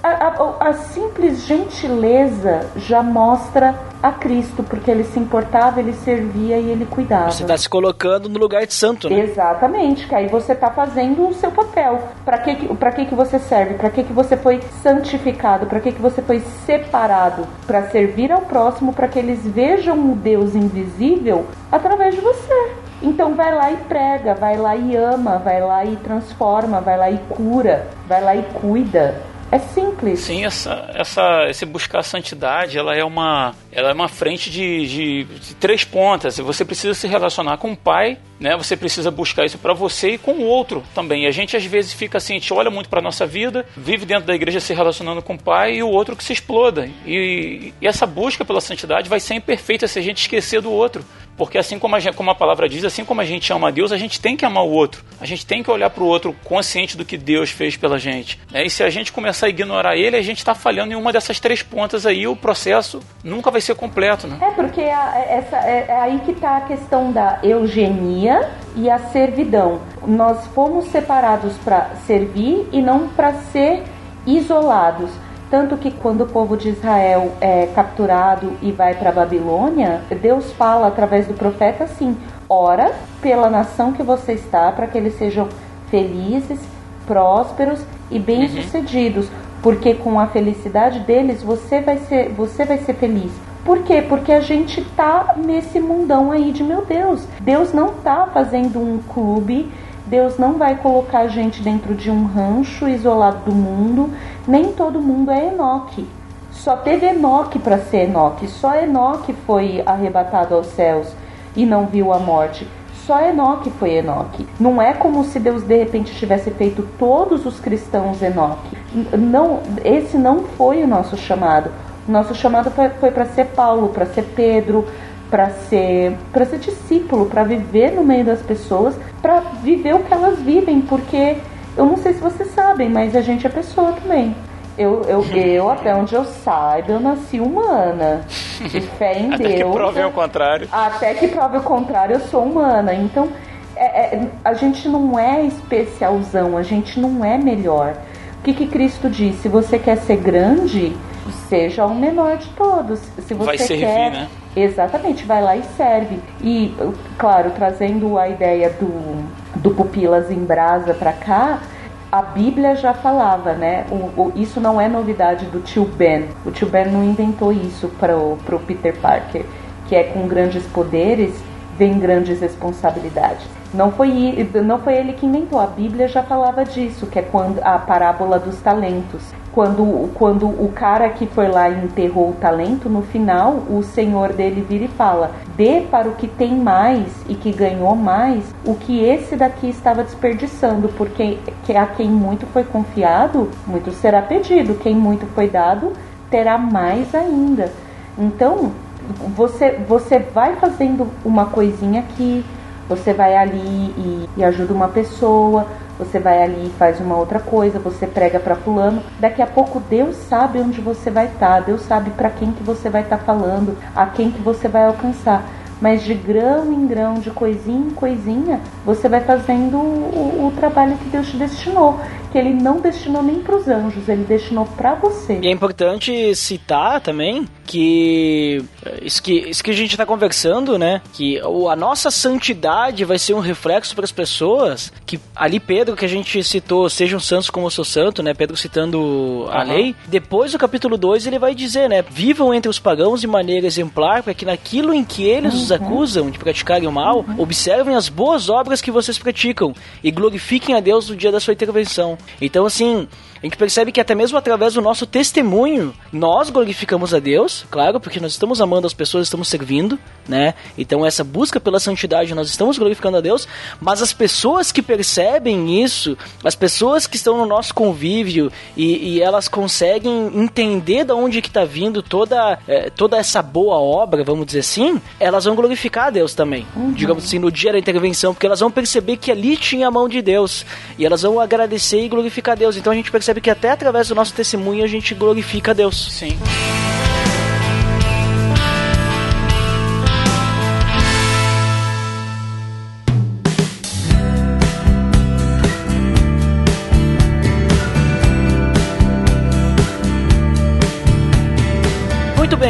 Speaker 2: A, a, a, simples gentileza já mostra a Cristo, porque ele se importava, ele servia e ele cuidava.
Speaker 1: Você está se colocando no lugar de santo, né?
Speaker 2: Exatamente, que aí você está fazendo o seu papel. Para que, pra que, que você serve? Para que, que você foi santificado? Para que, que você foi separado? Para servir ao próximo, para que eles vejam o Deus invisível através de você. Então vai lá e prega, vai lá e ama, vai lá e transforma, vai lá e cura, vai lá e cuida. É simples.
Speaker 3: Sim, essa, essa, esse buscar a santidade, ela é uma, ela é uma frente de, de, de três pontas. Você precisa se relacionar com o pai, né? Você precisa buscar isso para você e com o outro também. A gente às vezes fica assim, a gente olha muito para nossa vida, vive dentro da igreja se relacionando com o pai e o outro que se exploda. E, e essa busca pela santidade vai ser imperfeita se a gente esquecer do outro. Porque assim como a, gente, como a palavra diz, assim como a gente ama a Deus, a gente tem que amar o outro. A gente tem que olhar para o outro consciente do que Deus fez pela gente. Né? E se a gente começar a ignorar ele, a gente está falhando em uma dessas três pontas aí, o processo nunca vai ser completo. Né?
Speaker 2: É porque a, essa, é, é aí que está a questão da eugenia e a servidão. Nós fomos separados para servir e não para ser isolados. Tanto que quando o povo de Israel é capturado e vai para a Babilônia, Deus fala através do profeta assim: ora pela nação que você está, para que eles sejam felizes, prósperos e bem-sucedidos, uhum. porque com a felicidade deles você vai ser, você vai ser feliz. Por quê? Porque a gente tá nesse mundão aí de meu Deus. Deus não tá fazendo um clube Deus não vai colocar a gente dentro de um rancho isolado do mundo. Nem todo mundo é Enoque. Só teve Enoque para ser Enoque. Só Enoque foi arrebatado aos céus e não viu a morte. Só Enoque foi Enoque. Não é como se Deus de repente tivesse feito todos os cristãos Enoque. Não, esse não foi o nosso chamado. Nosso chamado foi, foi para ser Paulo, para ser Pedro, para ser para ser discípulo, para viver no meio das pessoas, para viver o que elas vivem, porque eu não sei se vocês sabem, mas a gente é pessoa também. Eu, eu, eu até onde eu saiba, eu nasci humana. De fé em
Speaker 3: até
Speaker 2: Deus.
Speaker 3: Até que prove o contrário.
Speaker 2: Até que prove o contrário, eu sou humana. Então, é, é, a gente não é especialzão, a gente não é melhor. O que, que Cristo disse? Se você quer ser grande, seja o menor de todos. Se você
Speaker 3: Vai servir,
Speaker 2: quer,
Speaker 3: né?
Speaker 2: Exatamente, vai lá e serve. E, claro, trazendo a ideia do, do Pupilas em Brasa para cá, a Bíblia já falava, né? O, o, isso não é novidade do tio Ben. O tio Ben não inventou isso para o Peter Parker, que é com grandes poderes vem grandes responsabilidades. Não foi, não foi ele que inventou, a Bíblia já falava disso, que é quando a parábola dos talentos. Quando, quando o cara que foi lá e enterrou o talento, no final o senhor dele vira e fala: dê para o que tem mais e que ganhou mais o que esse daqui estava desperdiçando, porque que a quem muito foi confiado, muito será pedido, quem muito foi dado, terá mais ainda. Então, você, você vai fazendo uma coisinha que você vai ali e, e ajuda uma pessoa, você vai ali e faz uma outra coisa, você prega para fulano. Daqui a pouco Deus sabe onde você vai estar, tá, Deus sabe para quem que você vai estar tá falando, a quem que você vai alcançar. Mas de grão em grão, de coisinha em coisinha, você vai fazendo o, o trabalho que Deus te destinou que ele não destinou nem para os anjos, ele destinou para você.
Speaker 1: E é importante citar também que isso que, isso que a gente está conversando, né? Que a nossa santidade vai ser um reflexo para as pessoas. Que ali Pedro, que a gente citou, sejam santos como eu sou santo, né? Pedro citando a uhum. lei. Depois do capítulo 2 ele vai dizer, né? Vivam entre os pagãos de maneira exemplar, para que naquilo em que eles uhum. os acusam de praticarem o mal, uhum. observem as boas obras que vocês praticam e glorifiquem a Deus no dia da sua intervenção. Então, assim, a gente percebe que até mesmo através do nosso testemunho, nós glorificamos a Deus, claro, porque nós estamos amando as pessoas, estamos servindo, né? Então essa busca pela santidade, nós estamos glorificando a Deus, mas as pessoas que percebem isso, as pessoas que estão no nosso convívio e, e elas conseguem entender de onde que está vindo toda, é, toda essa boa obra, vamos dizer assim, elas vão glorificar a Deus também, uhum. digamos assim, no dia da intervenção, porque elas vão perceber que ali tinha a mão de Deus e elas vão agradecer e glorificar a Deus. Então a gente percebe percebe que até através do nosso testemunho a gente glorifica a Deus.
Speaker 3: Sim.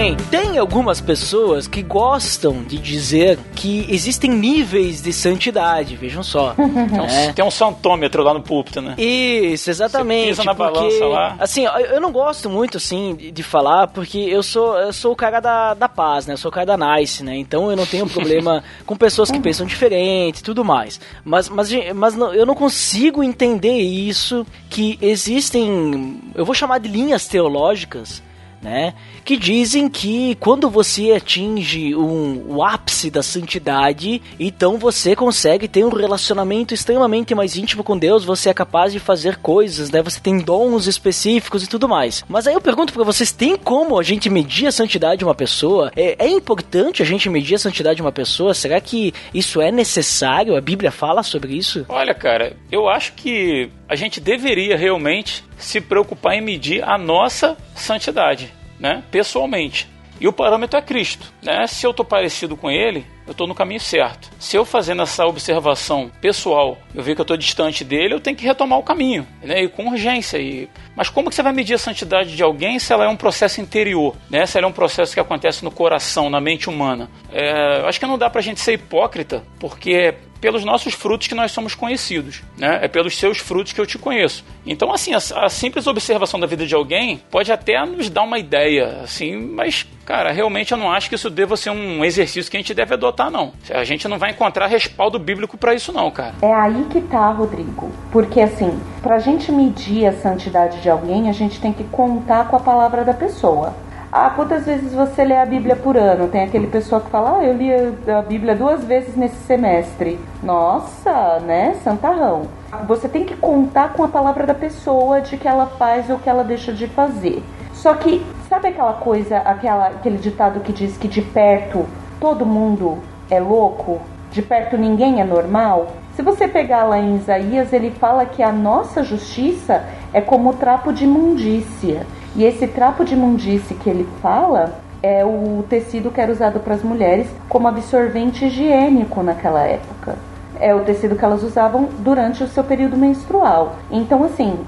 Speaker 1: Bem, tem algumas pessoas que gostam de dizer que existem níveis de santidade, vejam só. (laughs)
Speaker 3: tem, um, é. tem um santômetro lá no púlpito, né?
Speaker 1: Isso, exatamente. Você
Speaker 3: pisa na porque, balança lá.
Speaker 1: Assim, eu não gosto muito, assim, de, de, falar, porque eu sou, eu sou o cara da, da paz, né? Eu sou o cara da nice, né? Então eu não tenho (laughs) problema com pessoas que pensam diferente e tudo mais. Mas, mas, mas não, eu não consigo entender isso, que existem, eu vou chamar de linhas teológicas, né? Que dizem que quando você atinge um, o ápice da santidade, então você consegue ter um relacionamento extremamente mais íntimo com Deus, você é capaz de fazer coisas, né? Você tem dons específicos e tudo mais. Mas aí eu pergunto para vocês, tem como a gente medir a santidade de uma pessoa? É, é importante a gente medir a santidade de uma pessoa? Será que isso é necessário? A Bíblia fala sobre isso?
Speaker 3: Olha, cara, eu acho que a gente deveria realmente se preocupar em medir a nossa santidade, né? Pessoalmente. E o parâmetro é Cristo, né? Se eu estou parecido com Ele, eu estou no caminho certo. Se eu fazendo essa observação pessoal, eu ver que eu estou distante dele, eu tenho que retomar o caminho, né? E com urgência. E... Mas como que você vai medir a santidade de alguém se ela é um processo interior, né? Se ela é um processo que acontece no coração, na mente humana? É... acho que não dá para a gente ser hipócrita, porque pelos nossos frutos que nós somos conhecidos, né? É pelos seus frutos que eu te conheço. Então, assim, a, a, simples observação da vida de alguém pode até nos dar uma ideia, assim, mas, cara, realmente eu não acho que isso deva ser um exercício que a gente deve adotar, não. A gente não vai encontrar respaldo bíblico para isso, não, cara.
Speaker 2: É aí que tá, Rodrigo. Porque, assim, pra gente medir a santidade de alguém, a gente tem que contar com a palavra da pessoa. Ah, quantas vezes você lê a Bíblia por ano? Tem aquele pessoal que fala, ah, eu li a Bíblia duas vezes nesse semestre. Nossa, né? Santarrão. Você tem que contar com a palavra da pessoa de que ela faz ou que ela deixa de fazer. Só que, sabe aquela coisa, aquela, aquele ditado que diz que de perto todo mundo é louco? De perto ninguém é normal? Se você pegar lá em Isaías, ele fala que a nossa justiça é como trapo de imundícia. E esse trapo de imundície que ele fala é o tecido que era usado para as mulheres como absorvente higiênico naquela época. É o tecido que elas usavam durante o seu período menstrual. Então, assim,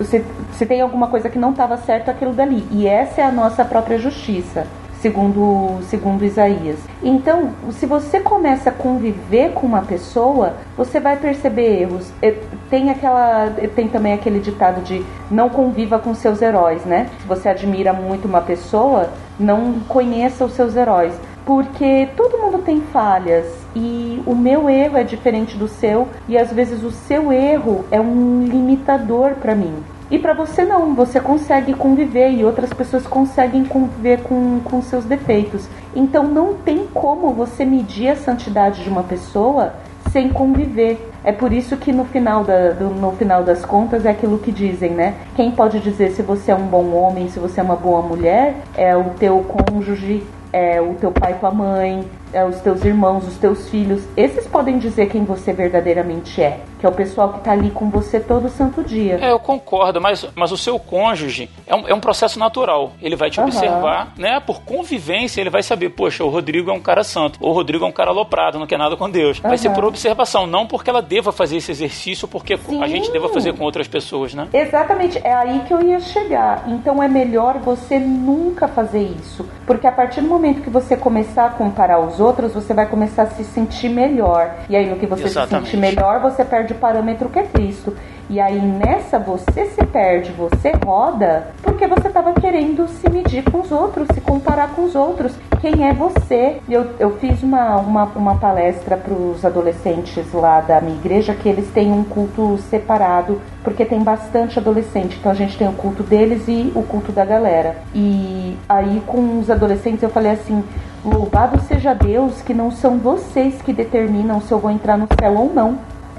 Speaker 2: se, se tem alguma coisa que não estava certo, aquilo dali. E essa é a nossa própria justiça segundo, segundo Isaías. Então, se você começa a conviver com uma pessoa, você vai perceber erros. É, tem aquela, tem também aquele ditado de não conviva com seus heróis, né? Se você admira muito uma pessoa, não conheça os seus heróis porque todo mundo tem falhas e o meu erro é diferente do seu e às vezes o seu erro é um limitador para mim. E para você não, você consegue conviver e outras pessoas conseguem conviver com, com seus defeitos. Então não tem como você medir a santidade de uma pessoa sem conviver. É por isso que no final, da, do, no final das contas é aquilo que dizem, né? Quem pode dizer se você é um bom homem, se você é uma boa mulher, é o teu cônjuge, é o teu pai, tua mãe, os teus irmãos, os teus filhos, esses podem dizer quem você verdadeiramente é, que é o pessoal que está ali com você todo santo dia.
Speaker 3: É, eu concordo, mas, mas o seu cônjuge é um, é um processo natural. Ele vai te uhum. observar, né? Por convivência, ele vai saber, poxa, o Rodrigo é um cara santo, ou o Rodrigo é um cara aloprado, não quer nada com Deus. Vai ser por observação, não porque ela deva fazer esse exercício, porque Sim. a gente deva fazer com outras pessoas, né?
Speaker 2: Exatamente, é aí que eu ia chegar. Então é melhor você nunca fazer isso, porque a partir do momento que você começar a comparar os outros, você vai começar a se sentir melhor. E aí, no que você Exatamente. se sentir melhor, você perde o parâmetro que é Cristo. E aí nessa você se perde, você roda, porque você estava querendo se medir com os outros, se comparar com os outros. Quem é você? Eu, eu fiz uma, uma, uma palestra para os adolescentes lá da minha igreja que eles têm um culto separado, porque tem bastante adolescente. Então a gente tem o culto deles e o culto da galera. E aí com os adolescentes eu falei assim: Louvado seja Deus que não são vocês que determinam se eu vou entrar no céu ou não.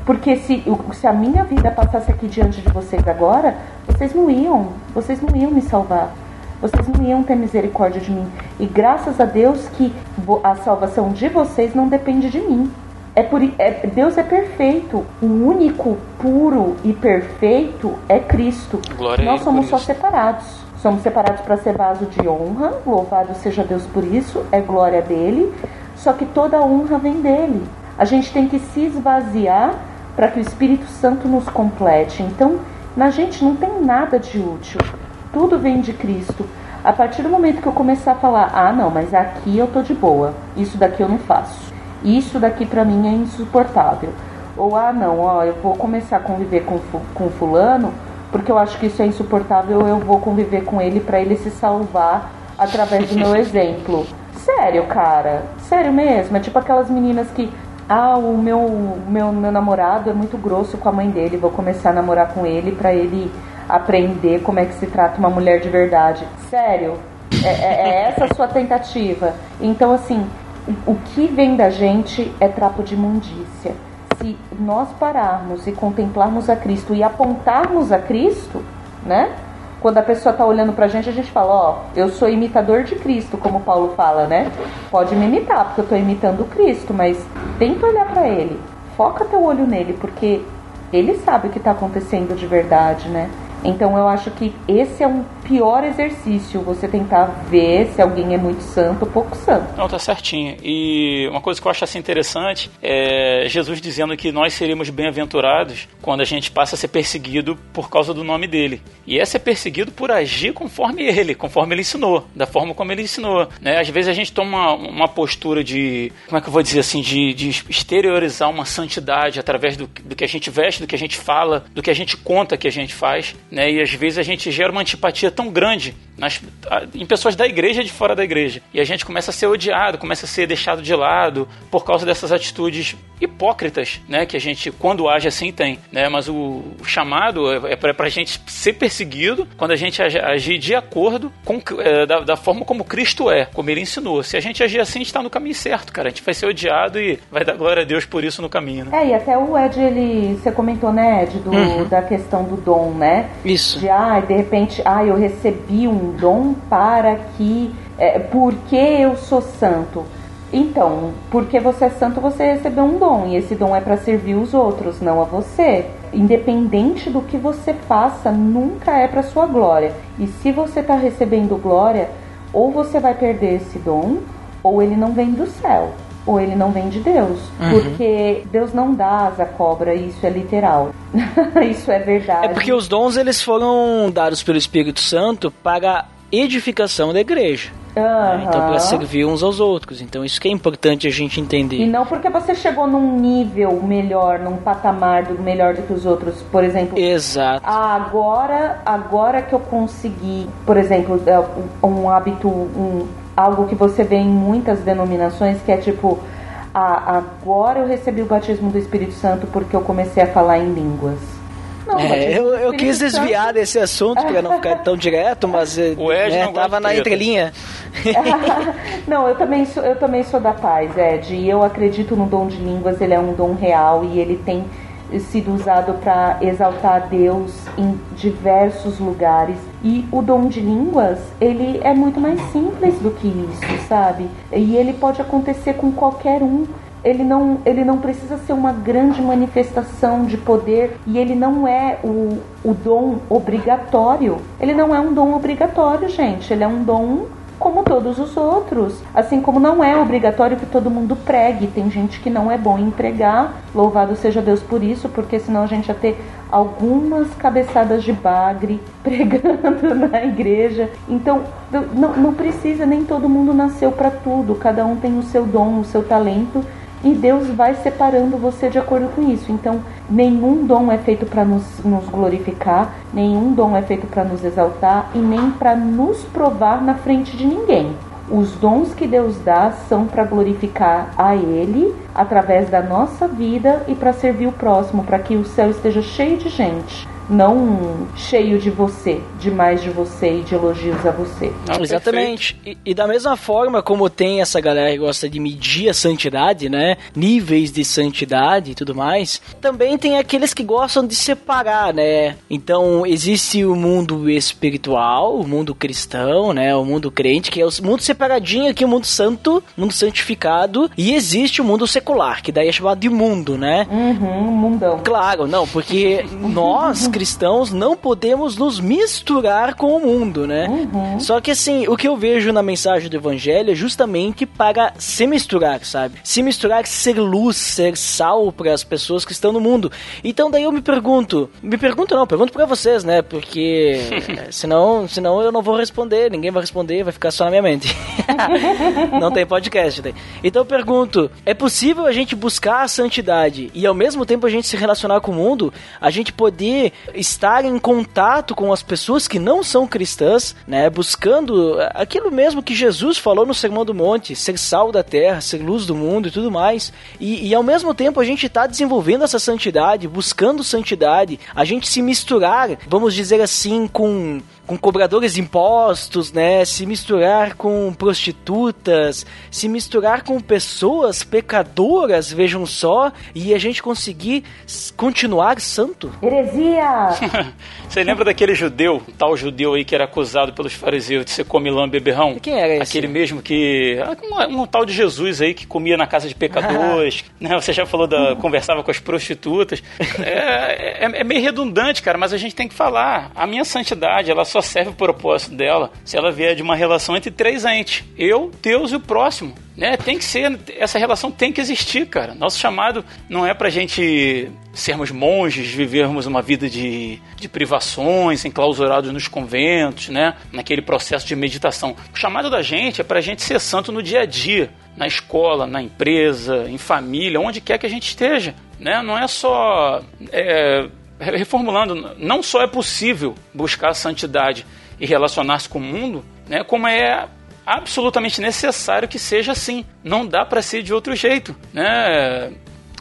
Speaker 2: Porque se, se a minha vida passasse aqui diante de vocês agora, vocês não iam, vocês não iam me salvar. Vocês não iam ter misericórdia de mim. E graças a Deus que a salvação de vocês não depende de mim. É por, é, Deus é perfeito. O único puro e perfeito é Cristo.
Speaker 3: Glória
Speaker 2: Nós somos só separados. Somos separados para ser vaso de honra, louvado seja Deus por isso, é glória dele, só que toda a honra vem dele. A gente tem que se esvaziar para que o Espírito Santo nos complete. Então, na gente não tem nada de útil, tudo vem de Cristo. A partir do momento que eu começar a falar, ah, não, mas aqui eu tô de boa, isso daqui eu não faço, isso daqui para mim é insuportável. Ou, ah, não, ó, eu vou começar a conviver com, com Fulano porque eu acho que isso é insuportável, eu vou conviver com ele para ele se salvar através do meu (laughs) exemplo. Sério, cara? Sério mesmo? É tipo aquelas meninas que. Ah, o meu, meu, meu namorado é muito grosso com a mãe dele, vou começar a namorar com ele para ele aprender como é que se trata uma mulher de verdade. Sério? É, é, é essa a sua tentativa? Então, assim, o que vem da gente é trapo de imundícia se nós pararmos e contemplarmos a Cristo e apontarmos a Cristo, né? Quando a pessoa está olhando para a gente, a gente fala, ó, eu sou imitador de Cristo, como Paulo fala, né? Pode me imitar, porque eu estou imitando Cristo, mas tenta olhar para Ele. Foca teu olho nele, porque Ele sabe o que está acontecendo de verdade, né? Então eu acho que esse é um pior exercício, você tentar ver se alguém é muito santo ou pouco santo.
Speaker 3: Não, tá certinho. E uma coisa que eu acho assim interessante é Jesus dizendo que nós seríamos bem-aventurados quando a gente passa a ser perseguido por causa do nome dele. E é ser perseguido por agir conforme ele, conforme ele ensinou, da forma como ele ensinou. Né? Às vezes a gente toma uma postura de, como é que eu vou dizer assim, de, de exteriorizar uma santidade através do, do que a gente veste, do que a gente fala, do que a gente conta que a gente faz né? E às vezes a gente gera uma antipatia tão grande nas, em pessoas da igreja e de fora da igreja. E a gente começa a ser odiado, começa a ser deixado de lado por causa dessas atitudes hipócritas, né? Que a gente, quando age assim, tem, né? Mas o, chamado é, é para a gente ser perseguido quando a gente agir de acordo com é, da, da, forma como Cristo é, como Ele ensinou. Se a gente agir assim, a gente está no caminho certo, cara. A gente vai ser odiado e vai dar glória a Deus por isso no caminho. Né?
Speaker 2: É, e até o Ed, ele, você comentou, né, Ed, do, uhum. da questão do dom, né?
Speaker 1: Isso.
Speaker 2: De, ah, de repente, ah, eu recebi um dom para que. É, porque eu sou santo. Então, porque você é santo, você recebeu um dom, e esse dom é para servir os outros, não a você. Independente do que você faça, nunca é para sua glória. E se você está recebendo glória, ou você vai perder esse dom, ou ele não vem do céu ou ele não vem de Deus. Uhum. Porque Deus não dá asa à cobra, isso é literal. (laughs) isso é verdade.
Speaker 1: É porque os dons eles foram dados pelo Espírito Santo para edificação da igreja. Uhum. Então, para servir uns aos outros. Então, isso que é importante a gente entender.
Speaker 2: E não porque você chegou num nível melhor, num patamar do melhor do que os outros, por exemplo.
Speaker 1: Exato.
Speaker 2: Agora, agora que eu consegui, por exemplo, um hábito, um, algo que você vê em muitas denominações, que é tipo, ah, agora eu recebi o batismo do Espírito Santo porque eu comecei a falar em línguas.
Speaker 1: Não, é, eu, eu quis desviar Santo... desse assunto para não ficar tão direto, mas (laughs)
Speaker 3: o Ed né,
Speaker 1: tava na entrelinha. (laughs)
Speaker 2: não, eu também sou, eu também sou da paz, Ed. E eu acredito no dom de línguas, ele é um dom real e ele tem sido usado para exaltar Deus em diversos lugares. E o dom de línguas, ele é muito mais simples do que isso, sabe? E ele pode acontecer com qualquer um ele não, ele não precisa ser uma grande manifestação de poder e ele não é o, o dom obrigatório. Ele não é um dom obrigatório, gente. Ele é um dom como todos os outros. Assim como não é obrigatório que todo mundo pregue. Tem gente que não é bom em pregar. Louvado seja Deus por isso, porque senão a gente ia ter algumas cabeçadas de bagre (laughs) pregando na igreja. Então, não, não precisa, nem todo mundo nasceu para tudo. Cada um tem o seu dom, o seu talento e Deus vai separando você de acordo com isso. Então, nenhum dom é feito para nos, nos, glorificar, nenhum dom é feito para nos exaltar e nem para nos provar na frente de ninguém. Os dons que Deus dá são para glorificar a Ele através da nossa vida e para servir o próximo, para que o céu esteja cheio de gente não cheio de você, de mais de você e de elogios a você.
Speaker 1: Não, Exatamente. E, e, da mesma forma como tem essa galera que gosta de medir a santidade, né? Níveis de santidade e tudo mais, também tem aqueles que gostam de separar, né? Então existe o mundo espiritual, o mundo cristão, né? O mundo crente, que é o mundo separadinho aqui, o mundo santo, mundo santificado, e existe o mundo secular, que daí é chamado de mundo, né?
Speaker 2: Uhum, mundão.
Speaker 1: Claro, não, porque (laughs) nós cristãos não podemos nos misturar com o mundo, né? Uhum. Só que assim, o que eu vejo na mensagem do evangelho é justamente para se misturar, sabe? Se misturar, ser luz, ser sal para as pessoas que estão no mundo. Então daí eu me pergunto, me pergunto não, pergunto para vocês, né? Porque (laughs) senão, senão eu não vou responder, ninguém vai responder, vai ficar só na minha mente. (laughs) não tem podcast, tem. Então eu pergunto, é possível a gente buscar a santidade e ao mesmo tempo a gente se relacionar com o mundo, a gente poder estar em contato com as pessoas que não são cristãs, né, buscando aquilo mesmo que Jesus falou no Sermão do Monte, ser sal da terra, ser luz do mundo e tudo mais. E, e ao mesmo tempo a gente está desenvolvendo essa santidade, buscando santidade, a gente se misturar, vamos dizer assim, com com cobradores de impostos, né? Se misturar com prostitutas, se misturar com pessoas pecadoras, vejam só, e a gente conseguir continuar santo.
Speaker 2: Heresia! (laughs)
Speaker 3: Você lembra daquele judeu, tal judeu aí que era acusado pelos fariseus de ser comilão beberrão?
Speaker 1: Quem era esse?
Speaker 3: Aquele mesmo que. Um, um, tal de Jesus aí que comia na casa de pecadores. (laughs) né? Você já falou da. conversava com as prostitutas. (laughs) É, é, é meio redundante, cara, mas a gente tem que falar. A minha santidade, ela só só serve o propósito dela se ela vier de uma relação entre três entes: eu, Deus e o próximo. Né? Tem que ser, essa relação tem que existir, cara. Nosso chamado não é pra gente sermos monges, vivermos uma vida de, de privações, enclausurados nos conventos, né? Naquele processo de meditação. O chamado da gente é pra gente ser santo no dia a dia, na escola, na empresa, em família, onde quer que a gente esteja. Né? Não é só é, reformulando, não só é possível buscar a santidade e relacionar-se com o mundo, né, como é absolutamente necessário que seja assim. Não dá para ser de outro jeito, né?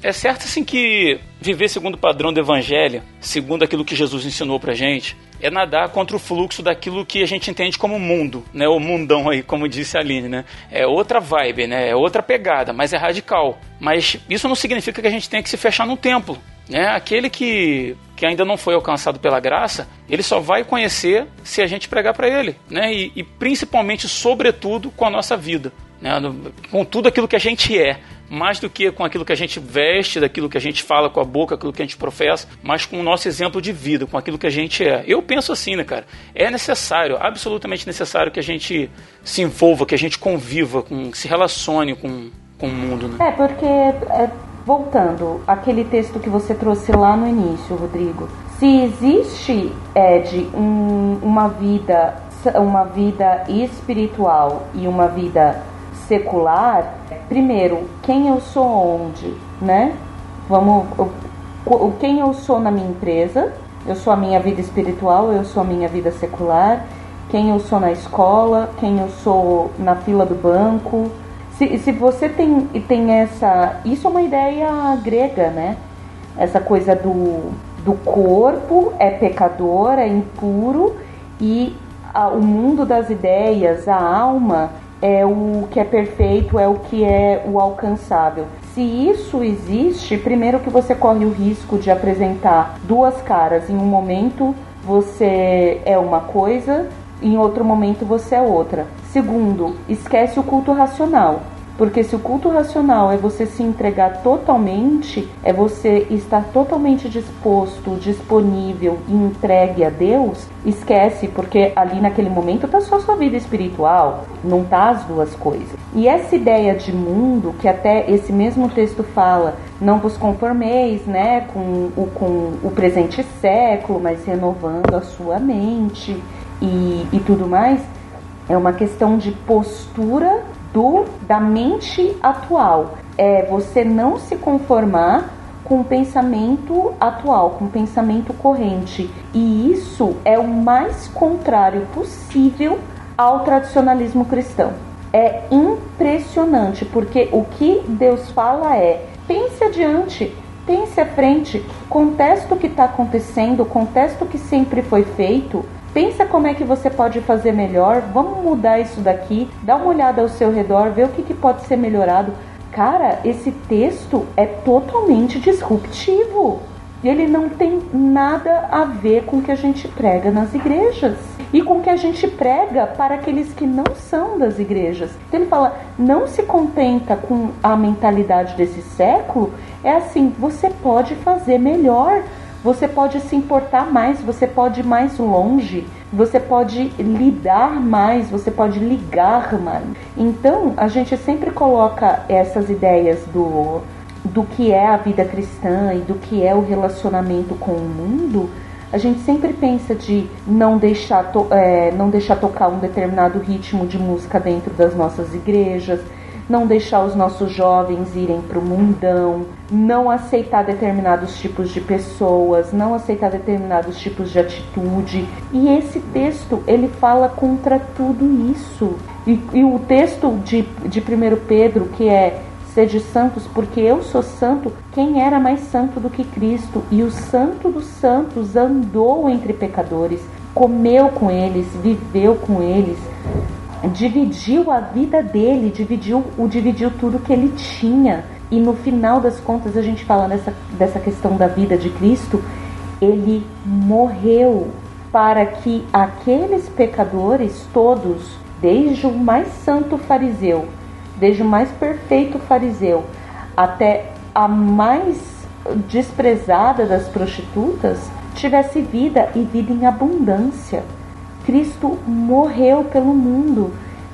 Speaker 3: É certo assim que viver segundo o padrão do evangelho, segundo aquilo que Jesus ensinou pra gente, é nadar contra o fluxo daquilo que a gente entende como mundo, né? O mundão aí, como disse a Aline, né? É outra vibe, né? É outra pegada, mas é radical. Mas isso não significa que a gente tenha que se fechar no templo. Né? Aquele que, que ainda não foi alcançado pela graça, ele só vai conhecer se a gente pregar para ele, né? E, e, principalmente, sobretudo, com a nossa vida, né? com tudo aquilo que a gente é, mais do que com aquilo que a gente veste, daquilo que a gente fala com a boca, aquilo que a gente professa, mas com o nosso exemplo de vida, com aquilo que a gente é. Eu penso assim, né, cara? É necessário, absolutamente necessário que a gente se envolva, que a gente conviva, com, se relacione com, com o mundo, né?
Speaker 2: É, porque é, voltando aquele texto que você trouxe lá no início, Rodrigo. Se existe, Ed, um, uma vida, uma vida espiritual e uma vida secular, primeiro, quem eu sou onde, né? Vamos, o, quem eu sou na minha empresa, eu sou a minha vida espiritual, eu sou a minha vida secular quem eu sou na escola, quem eu sou na fila do banco. Se, se você tem, tem essa. Isso é uma ideia grega, né? Essa coisa do, do corpo é pecador, é impuro e a, o mundo das ideias, a alma, é o que é perfeito, é o que é o alcançável. Se isso existe, primeiro que você corre o risco de apresentar duas caras. Em um momento você é uma coisa, em outro momento você é outra. Segundo, esquece o culto racional. Porque se o culto racional é você se entregar totalmente, é você estar totalmente disposto, disponível e entregue a Deus, esquece, porque ali naquele momento tá só sua vida espiritual, não tá as duas coisas. E essa ideia de mundo, que até esse mesmo texto fala, não vos conformeis, né, com o, com o presente século, mas renovando a sua mente e, e tudo mais, é uma questão de postura do da mente atual. É você não se conformar com o pensamento atual, com o pensamento corrente. E isso é o mais contrário possível ao tradicionalismo cristão. É impressionante, porque o que Deus fala é: pense adiante, pense à frente, contesta o que está acontecendo, contesta o que sempre foi feito Pensa como é que você pode fazer melhor, vamos mudar isso daqui, dá uma olhada ao seu redor, vê o que, que pode ser melhorado. Cara, esse texto é totalmente disruptivo. Ele não tem nada a ver com o que a gente prega nas igrejas e com o que a gente prega para aqueles que não são das igrejas. Então ele fala: não se contenta com a mentalidade desse século, é assim, você pode fazer melhor você pode se importar mais, você pode ir mais longe, você pode lidar mais, você pode ligar mais. Então, a gente sempre coloca essas ideias do, do que é a vida cristã e do que é o relacionamento com o mundo. A gente sempre pensa de não deixar, é, não deixar tocar um determinado ritmo de música dentro das nossas igrejas, não deixar os nossos jovens irem para o mundão, não aceitar determinados tipos de pessoas, não aceitar determinados tipos de atitude. E esse texto ele fala contra tudo isso. E, e o texto de, de 1 Pedro, que é Sede santos, porque eu sou santo, quem era mais santo do que Cristo? E o santo dos santos andou entre pecadores, comeu com eles, viveu com eles, dividiu a vida dele, dividiu, o dividiu tudo que ele tinha. E no final das contas, a gente fala nessa, dessa questão da vida de Cristo, ele morreu para que aqueles pecadores todos, desde o mais santo fariseu, desde o mais perfeito fariseu, até a mais desprezada das prostitutas, tivesse vida e vida em abundância. Cristo morreu pelo mundo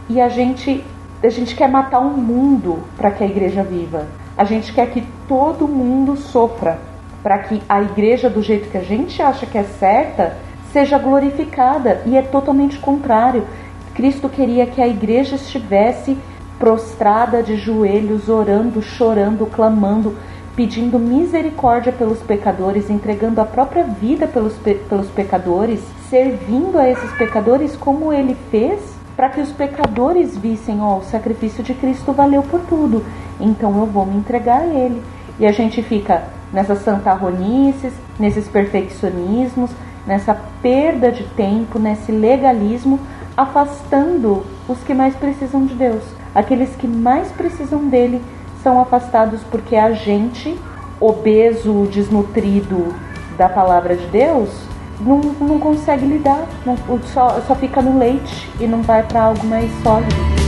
Speaker 2: e a gente a gente quer matar o um mundo para que a igreja viva. A gente quer que todo mundo sofra para que a igreja do jeito que a gente acha que é certa seja glorificada e é totalmente contrário. Cristo queria que a igreja estivesse prostrada de joelhos, orando, chorando, clamando, pedindo misericórdia pelos pecadores, entregando a própria vida pelos, pe pelos pecadores, servindo a esses pecadores como ele fez, para que os pecadores vissem: ó, oh, o sacrifício de Cristo valeu por tudo, então eu vou me entregar a ele. E a gente fica nessas santarronices, nesses perfeccionismos, nessa perda de tempo, nesse legalismo, afastando os que mais precisam de Deus. Aqueles que mais precisam dele são afastados porque a gente, obeso, desnutrido da palavra de Deus, não, não consegue lidar, não, só, só fica no leite e não vai para algo mais sólido.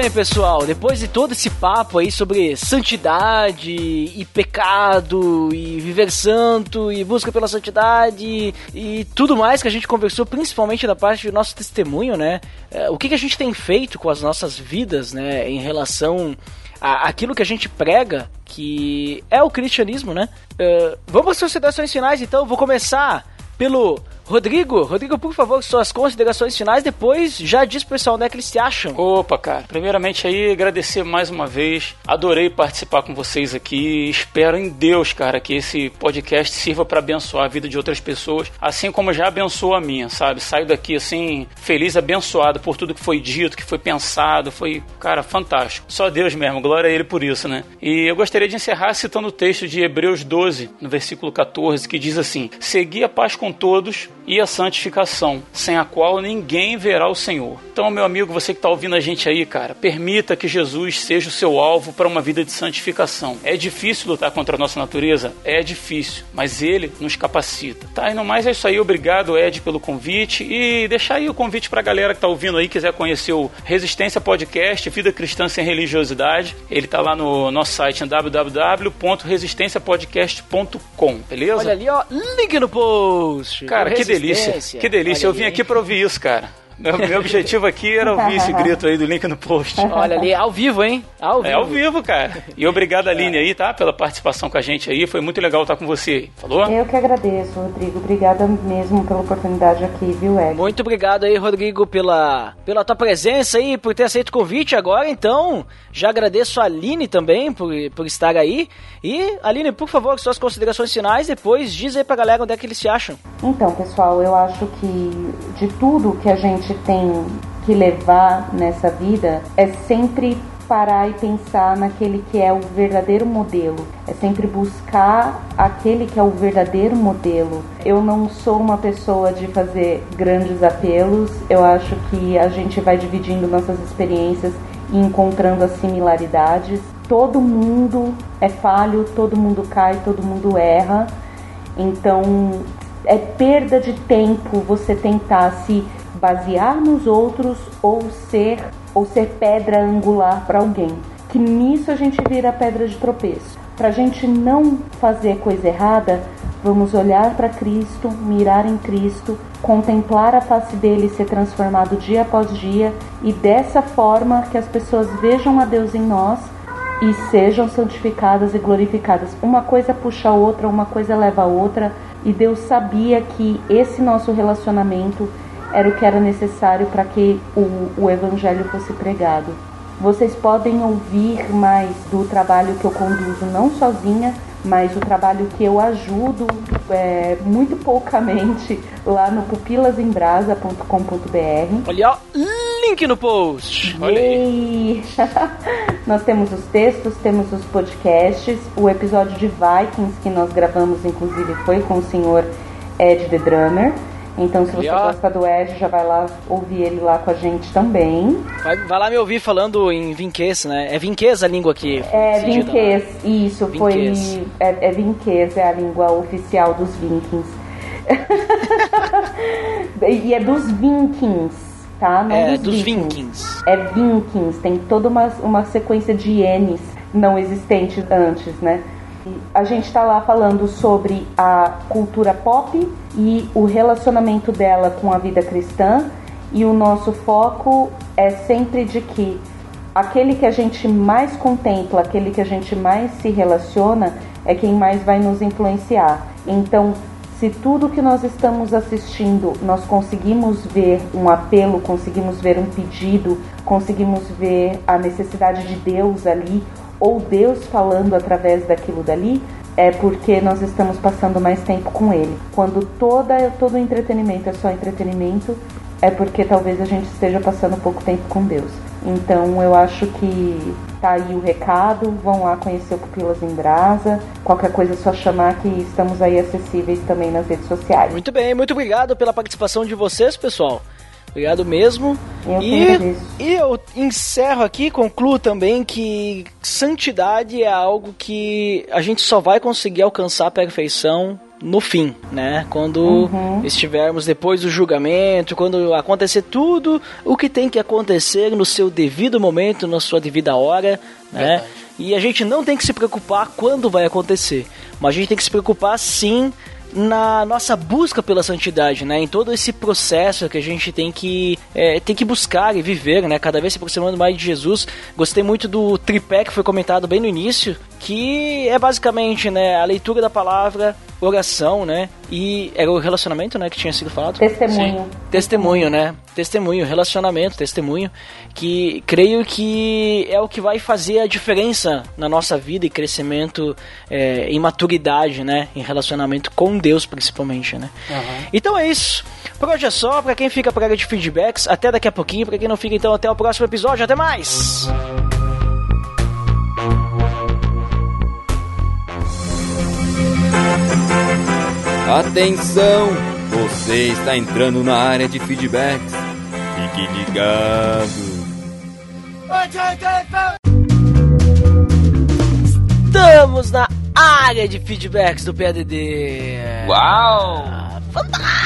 Speaker 1: Bem, pessoal. Depois de todo esse papo aí sobre santidade e pecado e viver santo e busca pela santidade e tudo mais que a gente conversou, principalmente da parte do nosso testemunho, né? É, o que, que a gente tem feito com as nossas vidas, né? Em relação aquilo que a gente prega, que é o cristianismo, né? Uh, vamos para as considerações finais, então. Vou começar pelo Rodrigo, Rodrigo, por favor, suas considerações finais, depois já diz pro pessoal onde é que eles se acham.
Speaker 3: Opa, cara. Primeiramente aí, agradecer mais uma vez. Adorei participar com vocês aqui. Espero em Deus, cara, que esse podcast sirva para abençoar a vida de outras pessoas, assim como já abençoou a minha, sabe? Saio daqui assim, feliz, abençoado por tudo que foi dito, que foi pensado. Foi, cara, fantástico. Só Deus mesmo, glória a Ele por isso, né? E eu gostaria de encerrar citando o texto de Hebreus 12, no versículo 14, que diz assim: Segui a paz com todos e a santificação, sem a qual ninguém verá o Senhor. Então, meu amigo, você que está ouvindo a gente aí, cara, permita que Jesus seja o seu alvo para uma vida de santificação. É difícil lutar contra a nossa natureza? É difícil, mas ele nos capacita. Tá, e no mais é isso aí. Obrigado, Ed, pelo convite. E deixar aí o convite para a galera que está ouvindo aí, quiser conhecer o Resistência Podcast, Vida Cristã Sem Religiosidade. Ele está lá no nosso site www.resistenciapodcast.com, beleza?
Speaker 1: Olha ali, ó, link no post.
Speaker 3: Cara, que delícia. Que delícia. Eu vim aqui para ouvir isso, cara. Meu, meu objetivo aqui era ouvir esse grito aí do link no post.
Speaker 1: Olha ali, ao vivo, hein? Ao vivo.
Speaker 3: É ao vivo, cara. E obrigado, Aline, aí, tá? Pela participação com a gente aí. Foi muito legal estar com você. Falou?
Speaker 2: Eu que agradeço, Rodrigo. Obrigada mesmo pela oportunidade aqui, viu, Ed?
Speaker 1: Muito obrigado aí, Rodrigo, pela, pela tua presença aí, por ter aceito o convite agora. Então, já agradeço a Aline também por, por estar aí. E, Aline, por favor, suas considerações finais. Depois diz aí pra galera onde é que eles se acham.
Speaker 2: Então, pessoal, eu acho que de tudo que a gente tem que levar nessa vida é sempre parar e pensar naquele que é o verdadeiro modelo. É sempre buscar aquele que é o verdadeiro modelo. Eu não sou uma pessoa de fazer grandes apelos. Eu acho que a gente vai dividindo nossas experiências e encontrando as similaridades. Todo mundo é falho, todo mundo cai, todo mundo erra. Então, é perda de tempo você tentar se basear nos outros ou ser ou ser pedra angular para alguém. Que nisso a gente vira pedra de tropeço. Para a gente não fazer coisa errada, vamos olhar para Cristo, mirar em Cristo, contemplar a face dele ser transformado dia após dia e dessa forma que as pessoas vejam a Deus em nós e sejam santificadas e glorificadas. Uma coisa puxa a outra, uma coisa leva a outra, e Deus sabia que esse nosso relacionamento era o que era necessário para que o, o evangelho fosse pregado. Vocês podem ouvir mais do trabalho que eu conduzo, não sozinha, mas o trabalho que eu ajudo é, muito poucamente lá no pupilasembrasa.com.br.
Speaker 1: Olha, ó, link no post.
Speaker 3: Olha aí. (laughs)
Speaker 2: nós temos os textos, temos os podcasts. O episódio de Vikings que nós gravamos, inclusive, foi com o senhor Ed The Drummer. Então, se você
Speaker 1: E,
Speaker 2: gosta do Ed, já vai lá ouvir ele lá com a gente também.
Speaker 1: Vai, vai lá me ouvir falando em vinquês, né? É vinquês a língua aqui.
Speaker 2: É
Speaker 1: decidida,
Speaker 2: vinquês, isso,
Speaker 1: Vinquês.
Speaker 2: foi. É, é vinquês, é a língua oficial dos vikings. (laughs) e é dos vikings, tá? Não
Speaker 1: É,
Speaker 2: dos,
Speaker 1: dos
Speaker 2: vikings.
Speaker 1: vikings.
Speaker 2: É vikings, tem toda uma, uma sequência de N's não existentes antes, né? A gente está lá falando sobre a cultura pop e o relacionamento dela com a vida cristã, e o nosso foco é sempre de que aquele que a gente mais contempla, aquele que a gente mais se relaciona, é quem mais vai nos influenciar. Então, se tudo que nós estamos assistindo nós conseguimos ver um apelo, conseguimos ver um pedido, conseguimos ver a necessidade de Deus ali, ou Deus falando através daquilo dali, é porque nós estamos passando mais tempo com Ele. Quando toda, todo entretenimento é só entretenimento, é porque talvez a gente esteja passando pouco tempo com Deus. Então eu acho que tá aí o recado, vão lá conhecer o Pupilas em Brasa. Qualquer coisa é só chamar que estamos aí acessíveis também nas redes sociais.
Speaker 1: Muito bem, muito obrigado pela participação de vocês, pessoal. Obrigado mesmo.
Speaker 2: Eu
Speaker 1: e, e eu encerro aqui, concluo também que santidade é algo que a gente só vai conseguir alcançar a perfeição no fim, né? Quando
Speaker 2: Uhum.
Speaker 1: estivermos depois do julgamento, quando acontecer tudo o que tem que acontecer no seu devido momento, na sua devida hora, né? E a gente não tem que se preocupar quando vai acontecer, mas a gente tem que se preocupar sim na nossa busca pela santidade, né? Em todo esse processo que a gente tem que é, tem que buscar e viver, né? Cada vez se aproximando mais de Jesus. Gostei muito do tripé que foi comentado bem no início, que é basicamente, né, a leitura da palavra, oração, né, e era o relacionamento, né, que tinha sido falado.
Speaker 2: Testemunho.
Speaker 1: Sim. Testemunho, né, testemunho, relacionamento, testemunho, que creio que é o que vai fazer a diferença na nossa vida e crescimento é, em maturidade, né, em relacionamento com Deus principalmente, né. Uhum. Então é isso. Por hoje é só, pra quem fica pra área de feedbacks, até daqui a pouquinho, pra quem não fica então até o próximo episódio, até mais!
Speaker 6: Atenção! Você está entrando na área de feedbacks. Fique ligado.
Speaker 1: Estamos na área de feedbacks do PADD.
Speaker 7: Uau!
Speaker 1: Fantástico!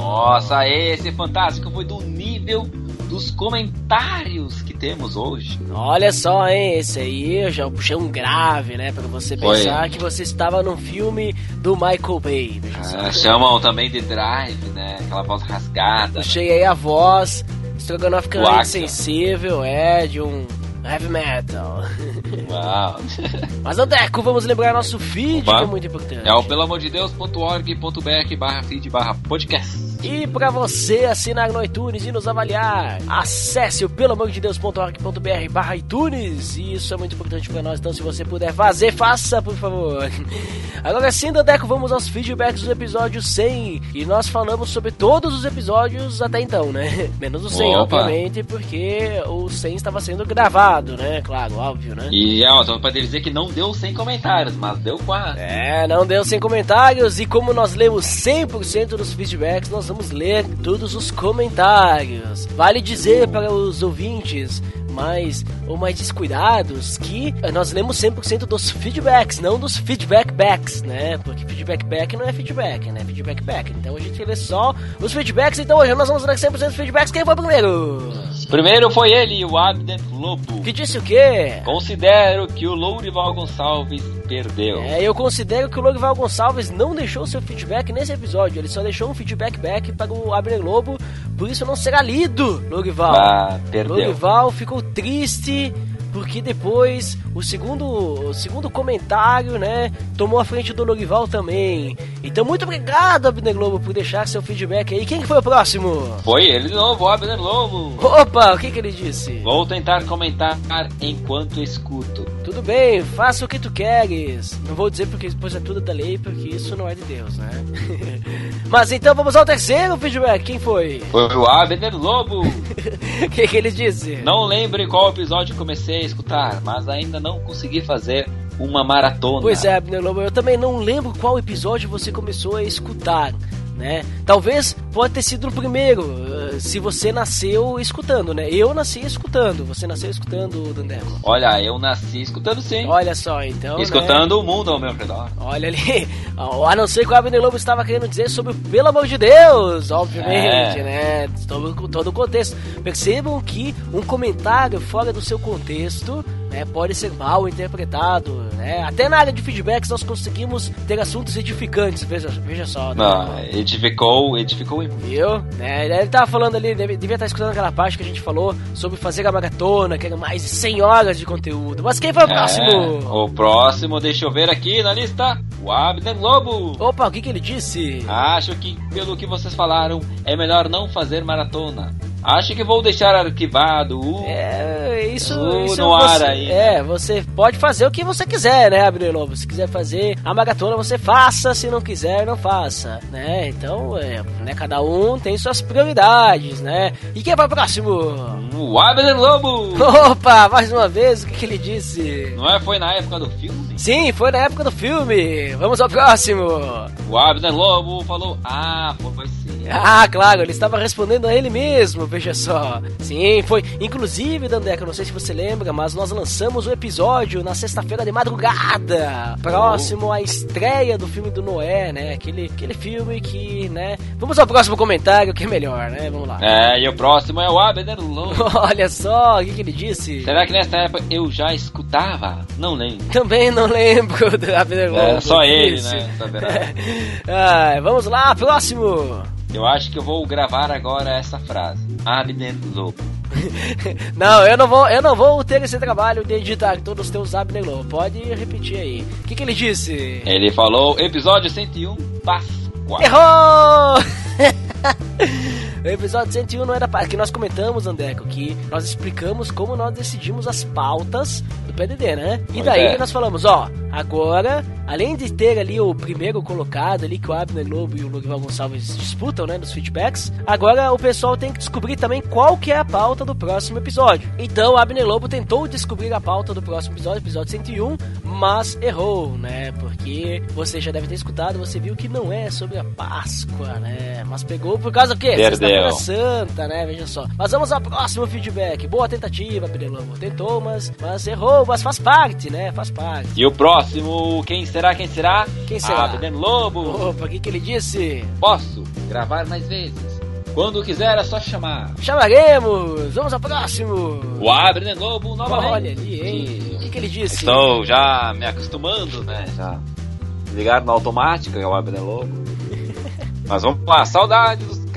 Speaker 7: Nossa, esse fantástico foi do nível dos comentários temos hoje.
Speaker 1: Olha só, hein? Esse aí eu já puxei um grave, né? Pra você pensar Foi. que você estava num filme do Michael Bay.
Speaker 7: Ah, chamam também de Drive, né? Aquela voz rasgada.
Speaker 1: Puxei aí a voz, Stroganoff sensível, é, de um heavy metal.
Speaker 7: Uau. (laughs)
Speaker 1: Mas, Deco, vamos lembrar nosso feed, Opa. que é muito importante.
Speaker 7: É o pelamordedeus.org.br barra feed barra podcast.
Speaker 1: E para você assinar no iTunes e nos avaliar, acesse o pelamordedeus.org.br barra iTunes. E isso é muito importante para nós, então se você puder fazer, faça, por favor. (laughs) Agora sim, Dandeco, vamos aos feedbacks do episódio 100. E nós falamos sobre todos os episódios até então, né? (laughs) Menos o 100, Opa. obviamente, porque o 100 estava sendo gravado, né? Claro, óbvio, né?
Speaker 7: E, ó, só pra dizer que não deu 100 comentários, mas deu quase.
Speaker 1: É, não deu 100 comentários. E como nós lemos 100% dos feedbacks, nós vamos ler todos os comentários. Vale dizer para os ouvintes mais ou mais descuidados que nós lemos 100% dos feedbacks, não dos feedback backs, né? Porque feedback back não é feedback, né? Feedback back. Então a gente lê só os feedbacks. Então hoje nós vamos ler 100% dos feedbacks. Quem foi primeiro?
Speaker 7: Primeiro foi ele, o Abner Lobo.
Speaker 1: Que disse o quê?
Speaker 7: Considero que o Lourival Gonçalves perdeu.
Speaker 1: É, eu considero que o Lourival Gonçalves não deixou seu feedback nesse episódio. Ele só deixou um feedback back para o Abner Lobo. Por isso não será lido, Lourival.
Speaker 7: Ah, perdeu.
Speaker 1: Lourival ficou triste porque depois o segundo, o segundo comentário, né, tomou a frente do Lorival também. Então muito obrigado, Abner Globo, por deixar seu feedback aí. Quem que foi o próximo?
Speaker 7: Foi ele de novo, Abner Globo.
Speaker 1: Opa, o que que ele disse?
Speaker 7: Vou tentar comentar enquanto escuto.
Speaker 1: Tudo bem, faça o que tu queres. Não vou dizer porque depois é tudo da lei, porque isso não é de Deus, né? (laughs) Mas então vamos ao terceiro feedback. Quem foi?
Speaker 7: Foi o Abner Lobo. (laughs)
Speaker 1: O que, que ele disse?
Speaker 7: Não lembre qual episódio comecei a escutar, mas ainda não consegui fazer uma maratona.
Speaker 1: Pois é, Abner Lobo, eu também não lembro qual episódio você começou a escutar né? Talvez pode ter sido o primeiro, uh, se você nasceu escutando, né? Eu nasci escutando, você nasceu escutando, Dandeco?
Speaker 7: Olha, eu nasci escutando sim.
Speaker 1: Olha só, então.
Speaker 7: Né? Escutando né? o mundo ao meu redor.
Speaker 1: Olha ali, (laughs) a não ser que o Abner Lobo estava querendo dizer sobre pelo amor de Deus, obviamente, é. né? Todo, todo o contexto. Percebam que um comentário fora do seu contexto né, pode ser mal interpretado, né? Até na área de feedbacks nós conseguimos ter assuntos edificantes, veja, veja só. Né?
Speaker 7: Não, edificou, edificou.
Speaker 1: Viu? Né, ele tava falando ali, devia, devia estar escutando aquela parte que a gente falou sobre fazer a maratona, que eram mais de 100 horas de conteúdo. Mas quem foi o é, próximo?
Speaker 7: O próximo, deixa eu ver aqui na lista, o Abner Lobo.
Speaker 1: Opa, o que que ele disse?
Speaker 7: Acho que, pelo que vocês falaram, é melhor não fazer maratona. Acho que vou deixar arquivado. Uh,
Speaker 1: é, isso,
Speaker 7: uh,
Speaker 1: isso
Speaker 7: no
Speaker 1: você,
Speaker 7: ar aí.
Speaker 1: É, você pode fazer o que você quiser, né, Abner Lobo? Se quiser fazer a maratona, você faça. Se não quiser, não faça, né? Então, é, né, cada um tem suas prioridades, né? E quem vai próximo?
Speaker 7: O Abner Lobo!
Speaker 1: Opa, mais uma vez, o que, que ele disse?
Speaker 7: Não é? Foi na época do filme?
Speaker 1: Sim, foi na época do filme. Vamos ao próximo.
Speaker 7: O Abner Lobo falou, ah, foi. (laughs)
Speaker 1: Ah, claro, ele estava respondendo a ele mesmo veja só. Sim, foi. Inclusive, Dandeca, não sei se você lembra, mas nós lançamos o episódio na sexta-feira de madrugada, próximo à estreia do filme do Noé, né? Aquele, aquele filme que, né? Vamos ao próximo comentário, que é melhor, né? Vamos lá.
Speaker 7: É, e o próximo é o Abner Lobo. (laughs)
Speaker 1: Olha só, o que, que ele disse?
Speaker 7: Será que nessa época eu já escutava? Não lembro.
Speaker 1: Também não lembro do Abner Lobo.
Speaker 7: É, só ele, né? (laughs)
Speaker 1: ah, vamos lá, próximo.
Speaker 7: Eu acho que eu vou gravar agora essa frase. Abner Lobo. (laughs)
Speaker 1: não, eu não vou, eu não vou ter esse trabalho de editar todos os teus Abner Lobo. Pode repetir aí. O que, que ele disse?
Speaker 7: Ele falou episódio 101, Páscoa.
Speaker 1: Errou! (laughs) O episódio 101 não era para que nós comentamos, Andeco, que nós explicamos como nós decidimos as pautas do PDD, né? E daí
Speaker 7: é.
Speaker 1: nós falamos, ó, agora, além de ter ali o primeiro colocado ali que o Abner Lobo e o Logival Gonçalves disputam, né, nos feedbacks, agora o pessoal tem que descobrir também qual que é a pauta do próximo episódio. Então, o Abner Lobo tentou descobrir a pauta do próximo episódio, episódio 101, mas errou, né? Porque você já deve ter escutado, você viu que não é sobre a Páscoa, né? Mas pegou por causa do quê?
Speaker 7: Perdeu.
Speaker 1: Sexta-feira Santa, né? Veja só. Mas vamos ao próximo feedback. Boa tentativa, Penelope. Tentou, mas, mas errou, mas faz parte, né? Faz parte.
Speaker 7: E o próximo, quem será, quem será?
Speaker 1: Quem será?
Speaker 7: Abner Lobo.
Speaker 1: Opa, o que, que ele disse?
Speaker 7: Posso gravar mais vezes. Quando quiser é só chamar.
Speaker 1: Chamaremos! Vamos ao próximo!
Speaker 7: O Abner Lobo novamente.
Speaker 1: Olha ali, hein? O que, que ele disse?
Speaker 7: Estou já me acostumando, né? Já ligaram na automática, é o Abner Lobo. (laughs) Mas vamos lá, saudades dos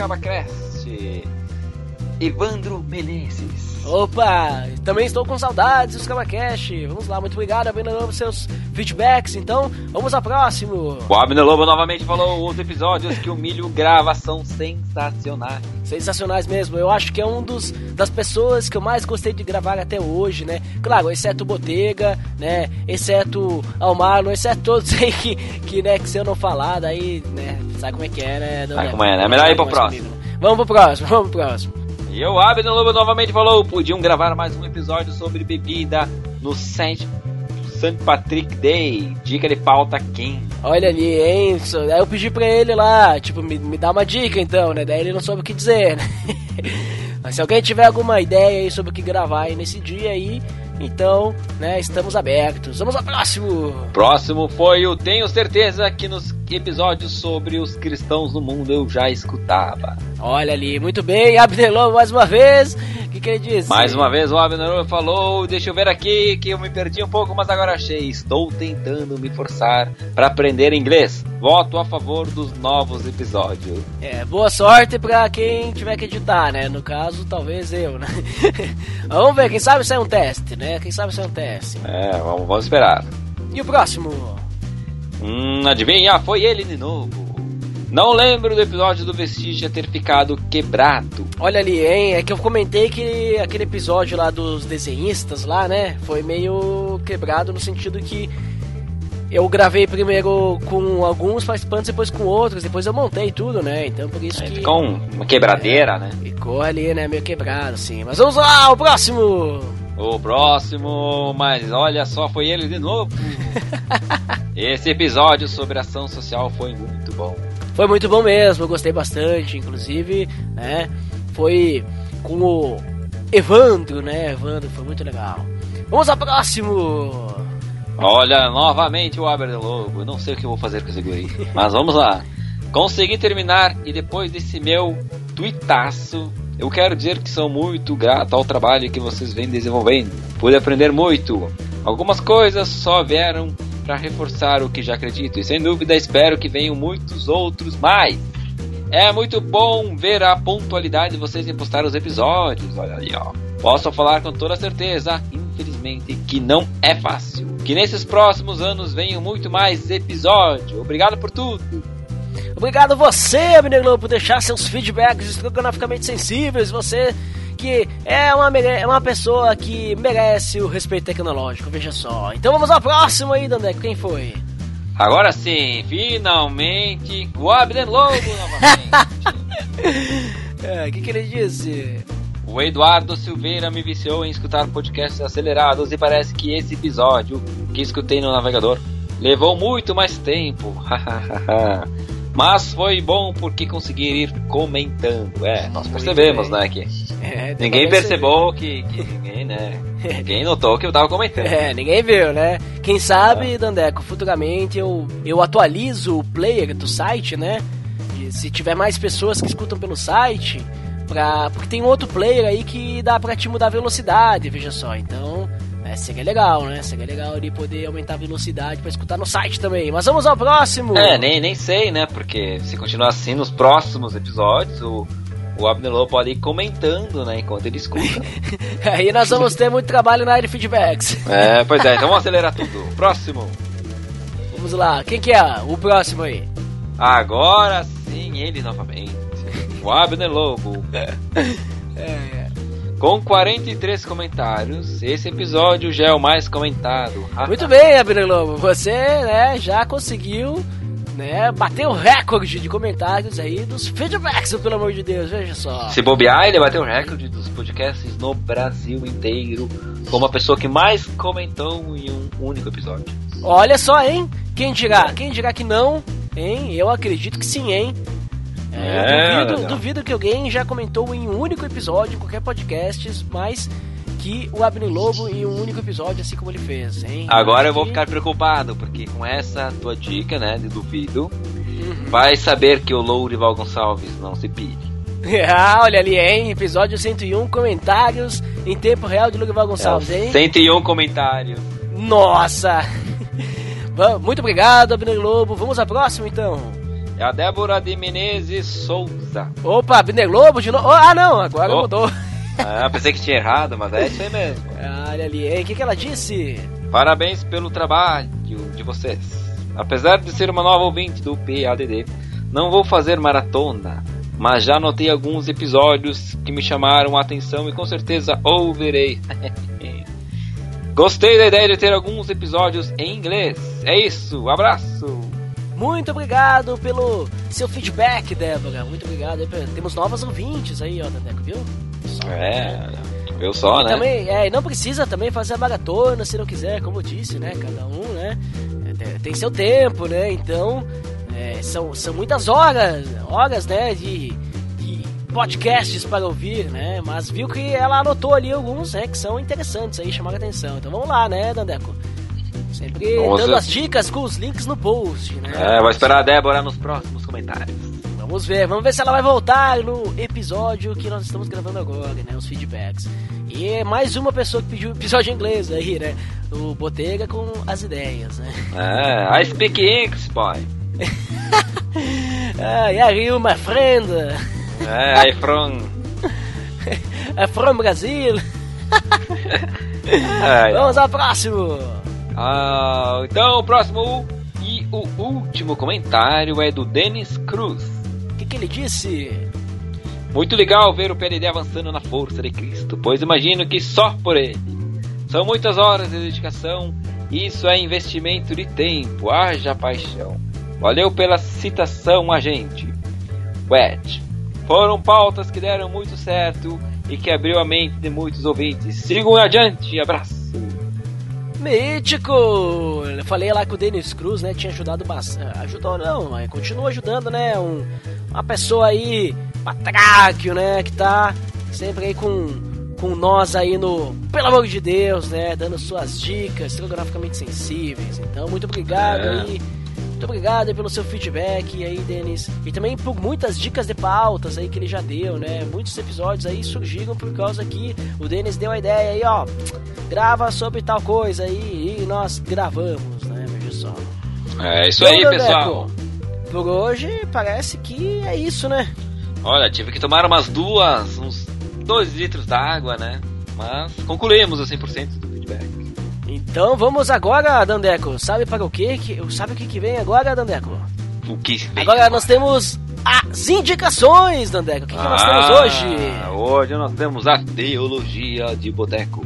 Speaker 7: Evandro Menezes.
Speaker 1: Opa, também estou com saudades dos Kamacash. Vamos lá, muito obrigado, Abner Lobo, seus feedbacks. Então, vamos ao próximo.
Speaker 7: O Abner Lobo novamente falou os episódios que o Milho grava são sensacionais.
Speaker 1: Sensacionais mesmo. Eu acho que é um dos das pessoas que eu mais gostei de gravar até hoje, né? Claro, exceto o Botega, né? Exceto Almarlon, exceto todos (laughs) aí que, que, né, que se eu não falar, daí, né, sabe como é que é, né? Não
Speaker 7: Sabe
Speaker 1: é-
Speaker 7: como é, né? Melhor ir pro próximo.
Speaker 1: comigo. Vamos pro próximo, vamos pro próximo.
Speaker 7: E o Abner Lobo novamente falou: podiam gravar mais um episódio sobre bebida no Saint, St. Patrick Day. Dica de pauta quem?
Speaker 1: Olha ali, hein? Aí eu pedi pra ele lá, tipo, me, me dá uma dica então, né? Daí ele não soube o que dizer, né? (laughs) Mas se alguém tiver alguma ideia aí sobre o que gravar aí nesse dia aí, então, né, estamos abertos. Vamos ao próximo!
Speaker 7: Próximo foi o Tenho Certeza que nos episódios sobre os cristãos no mundo eu já escutava.
Speaker 1: Olha ali, muito bem, Abner Lobo mais uma vez. O que, que ele disse?
Speaker 7: Mais uma vez o Abner Lobo falou: Deixa eu ver aqui que eu me perdi um pouco, mas agora achei. Estou tentando me forçar para aprender inglês. Voto a favor dos novos episódios.
Speaker 1: É, boa sorte pra quem tiver que editar, né? No caso, talvez eu, né? (laughs) Vamos ver, quem sabe sai um teste, né? Quem sabe sai um teste.
Speaker 7: É, vamos, vamos esperar.
Speaker 1: E o próximo?
Speaker 7: Hum, adivinha? Foi ele de novo. Não lembro do episódio do Vestígia ter ficado quebrado.
Speaker 1: Olha ali, hein? É que eu comentei que aquele episódio lá dos desenhistas lá, né? Foi meio quebrado no sentido que eu gravei primeiro com alguns participantes, depois com outros, depois eu montei tudo, né? Então por isso
Speaker 7: É,
Speaker 1: que.
Speaker 7: ficou um- uma quebradeira, né?
Speaker 1: Ficou ali, né? Meio quebrado, assim. Mas vamos lá, o próximo!
Speaker 7: O próximo, mas olha só, foi ele de novo. (laughs) Esse episódio sobre ação social foi muito bom.
Speaker 1: Foi muito bom mesmo, eu gostei bastante, inclusive, né? Foi com o Evandro, né? Evandro, foi muito legal. Vamos ao próximo!
Speaker 7: Olha, novamente o Abner Lobo. Eu não sei o que eu vou fazer com esse guri. Mas vamos lá. Consegui terminar e depois desse meu tuitaço, eu quero dizer que sou muito grato ao trabalho que vocês vêm desenvolvendo. Pude aprender muito. Algumas coisas só vieram para reforçar o que já acredito e sem dúvida espero que venham muitos outros mais. É muito bom ver a pontualidade de vocês em postar os episódios. Olha ali, ó. Posso falar com toda certeza, infelizmente, que não é fácil. Que nesses próximos anos venham muito mais episódios. Obrigado por tudo.
Speaker 1: Obrigado você, Abner Globo, por deixar seus feedbacks estrogonoficamente sensíveis. Você que é uma, é uma pessoa que merece o respeito tecnológico, veja só. Então vamos ao próximo aí, Dandeco. Quem foi?
Speaker 7: Agora sim, finalmente, o Abner Lobo novamente. (laughs)
Speaker 1: É, O que, que ele disse?
Speaker 7: O Eduardo Silveira me viciou em escutar podcasts acelerados e parece que esse episódio que escutei no navegador levou muito mais tempo. (laughs) Mas foi bom porque consegui ir comentando. É, nós percebemos,
Speaker 1: bem.
Speaker 7: né, que
Speaker 1: É,
Speaker 7: ninguém percebeu que, que ninguém, né, (laughs) ninguém notou que eu tava comentando.
Speaker 1: É, ninguém viu, né? Quem sabe, Dandeco, futuramente eu, eu atualizo o player do site, né? E se tiver mais pessoas que escutam pelo site, pra, porque tem outro player aí que dá pra te mudar a velocidade, veja só. Então, é, seria legal, né? Seria legal de poder aumentar a velocidade pra escutar no site também. Mas vamos ao próximo!
Speaker 7: É, nem, nem sei, né? Porque se continuar assim nos próximos episódios, o, o Abnelô pode ir comentando, né, enquanto ele escuta. (laughs)
Speaker 1: Aí nós vamos ter muito trabalho na área de feedbacks.
Speaker 7: é, (laughs) pois é, então vamos acelerar tudo. Próximo.
Speaker 1: Vamos lá, quem que é o próximo aí?
Speaker 7: Agora sim, ele novamente. O Abner Lobo. (laughs)
Speaker 1: É,
Speaker 7: Com 43 comentários, esse episódio já é o mais comentado. (laughs)
Speaker 1: Muito bem, Abner Lobo, você né, já conseguiu né, bater o recorde de comentários aí dos feedbacks, pelo amor de Deus, veja só.
Speaker 7: Se bobear, ele bateu o recorde dos podcasts no Brasil inteiro, como a pessoa que mais comentou em um único episódio.
Speaker 1: Olha só, hein? Quem dirá? Quem dirá que não? Hein? Eu acredito que sim, hein? É,
Speaker 7: É,
Speaker 1: duvido, que alguém já comentou em um único episódio, em qualquer podcast, mais que o Abner Lobo em um único episódio, assim como ele fez, hein?
Speaker 7: Agora eu vou ficar preocupado, porque com essa tua dica, né, de duvido,
Speaker 1: Uhum.
Speaker 7: vai saber que o Lourival Gonçalves não se pire. (laughs)
Speaker 1: ah, olha ali, hein? Episódio 101, comentários em tempo real de Lugival Gonçalves,
Speaker 7: É,
Speaker 1: hein?
Speaker 7: 101 comentários.
Speaker 1: Nossa! (laughs) Muito obrigado, Abner Lobo. Vamos à próxima, então.
Speaker 7: É a Débora de Menezes Souza.
Speaker 1: Opa, Abner Lobo de novo. Oh, ah, não, agora
Speaker 7: Oh.
Speaker 1: mudou. (laughs)
Speaker 7: Ah, pensei que tinha errado, mas é isso aí mesmo. (laughs)
Speaker 1: Olha ali? O que, que ela disse?
Speaker 7: Parabéns pelo trabalho de vocês. Apesar de ser uma nova ouvinte do PADD, não vou fazer maratona, mas já notei alguns episódios que me chamaram a atenção e com certeza ouvirei. (laughs) Gostei da ideia de ter alguns episódios em inglês. É isso, abraço!
Speaker 1: Muito obrigado pelo seu feedback, Débora. Muito obrigado. Temos novos ouvintes aí, ó, Dandeco, viu? Só,
Speaker 7: É, eu só,
Speaker 1: E
Speaker 7: né?
Speaker 1: também, é, e não precisa também fazer a maratona se não quiser, como eu disse, né? Cada um, né? é, tem- Tem seu tempo, né? Então, é, são, são muitas horas, horas, né? De, de podcasts para ouvir, né? Mas viu que ela anotou ali alguns, né? Que são interessantes aí, chamaram a atenção. Então vamos lá, né, Dandeco? Sempre
Speaker 7: Vamos
Speaker 1: dando as dicas com os links no post, né?
Speaker 7: É, vou esperar a Débora nos próximos comentários.
Speaker 1: Vamos ver, vamos ver se ela vai voltar no episódio que nós estamos gravando agora, né? Os feedbacks. E é mais uma pessoa que pediu episódio em inglês aí, né? O Botega com as ideias, né?
Speaker 7: É, I speak English, boy. (laughs)
Speaker 1: Ah, yeah, you, my friend.
Speaker 7: É, I from... (laughs)
Speaker 1: É from Brasil. (laughs)
Speaker 7: É,
Speaker 1: Vamos ao próximo.
Speaker 7: Ah, então o próximo e o último comentário é do Denis Cruz.
Speaker 1: O que, que ele disse?
Speaker 7: Muito legal ver o PLD avançando na força de Cristo, pois imagino que só por ele. São muitas horas de dedicação, isso é investimento de tempo, haja paixão. Valeu pela citação, agente. Wet. Foram pautas que deram muito certo e que abriu a mente de muitos ouvintes. Sigam adiante, abraço.
Speaker 1: Mítico! Eu falei lá que o Denis Cruz, né, tinha ajudado bastante. Ajudou não, mas continua ajudando, né? Um, uma pessoa aí, patráquio, né, que tá sempre aí com, com nós aí no. Pelo amor de Deus, né? Dando suas dicas, geograficamente sensíveis. Então, muito obrigado
Speaker 7: É.
Speaker 1: aí. Muito obrigado pelo seu feedback aí, Denis. E também por muitas dicas de pautas aí que ele já deu, né? Muitos episódios aí surgiram por causa que o Denis deu a ideia aí, ó. Grava sobre tal coisa aí e nós gravamos, né? Veja só.
Speaker 7: É isso
Speaker 1: Então,
Speaker 7: aí, pessoal.
Speaker 1: Por hoje parece que é isso, né?
Speaker 7: Olha, tive que tomar umas duas, uns dois litros d'água, né? Mas concluímos o 100% do feedback.
Speaker 1: Então vamos agora, Dandeco. Sabe para o quê? que? Sabe o que, que vem agora, Dandeco?
Speaker 7: O que vem
Speaker 1: Agora nós temos as indicações, Dandeco. O que, que nós temos
Speaker 7: Ah,
Speaker 1: hoje?
Speaker 7: Hoje nós temos a Teologia de Boteco.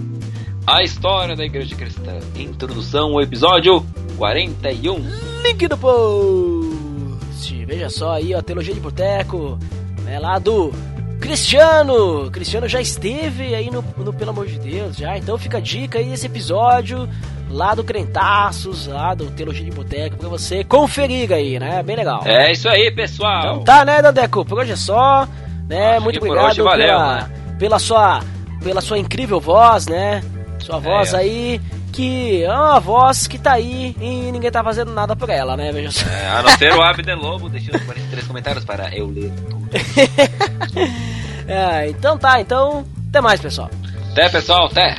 Speaker 7: A história da Igreja Cristã. Introdução ao episódio 41.
Speaker 1: Link do post. Veja só aí, ó, Teologia de Boteco, né, lá do Cristiano. Cristiano já esteve aí no, no Pelo Amor de Deus, já. Então fica a dica aí esse episódio lá do Crentaços, lá do Teologia de Boteco, pra você conferir aí, né? Bem legal.
Speaker 7: É isso aí, pessoal.
Speaker 1: Então tá, né, Dandeco? Por hoje é só, né?
Speaker 7: Acho
Speaker 1: Muito obrigado
Speaker 7: valeu,
Speaker 1: pela,
Speaker 7: né?
Speaker 1: pela sua pela sua incrível voz, né? Sua voz
Speaker 7: É.
Speaker 1: aí que é uma voz que tá aí e ninguém tá fazendo nada por ela, né? Veja só.
Speaker 7: É, a não ser o Abner Lobo deixando 43 comentários para eu ler tudo. (laughs)
Speaker 1: É, então tá, então até mais, pessoal.
Speaker 7: Até, pessoal. Até.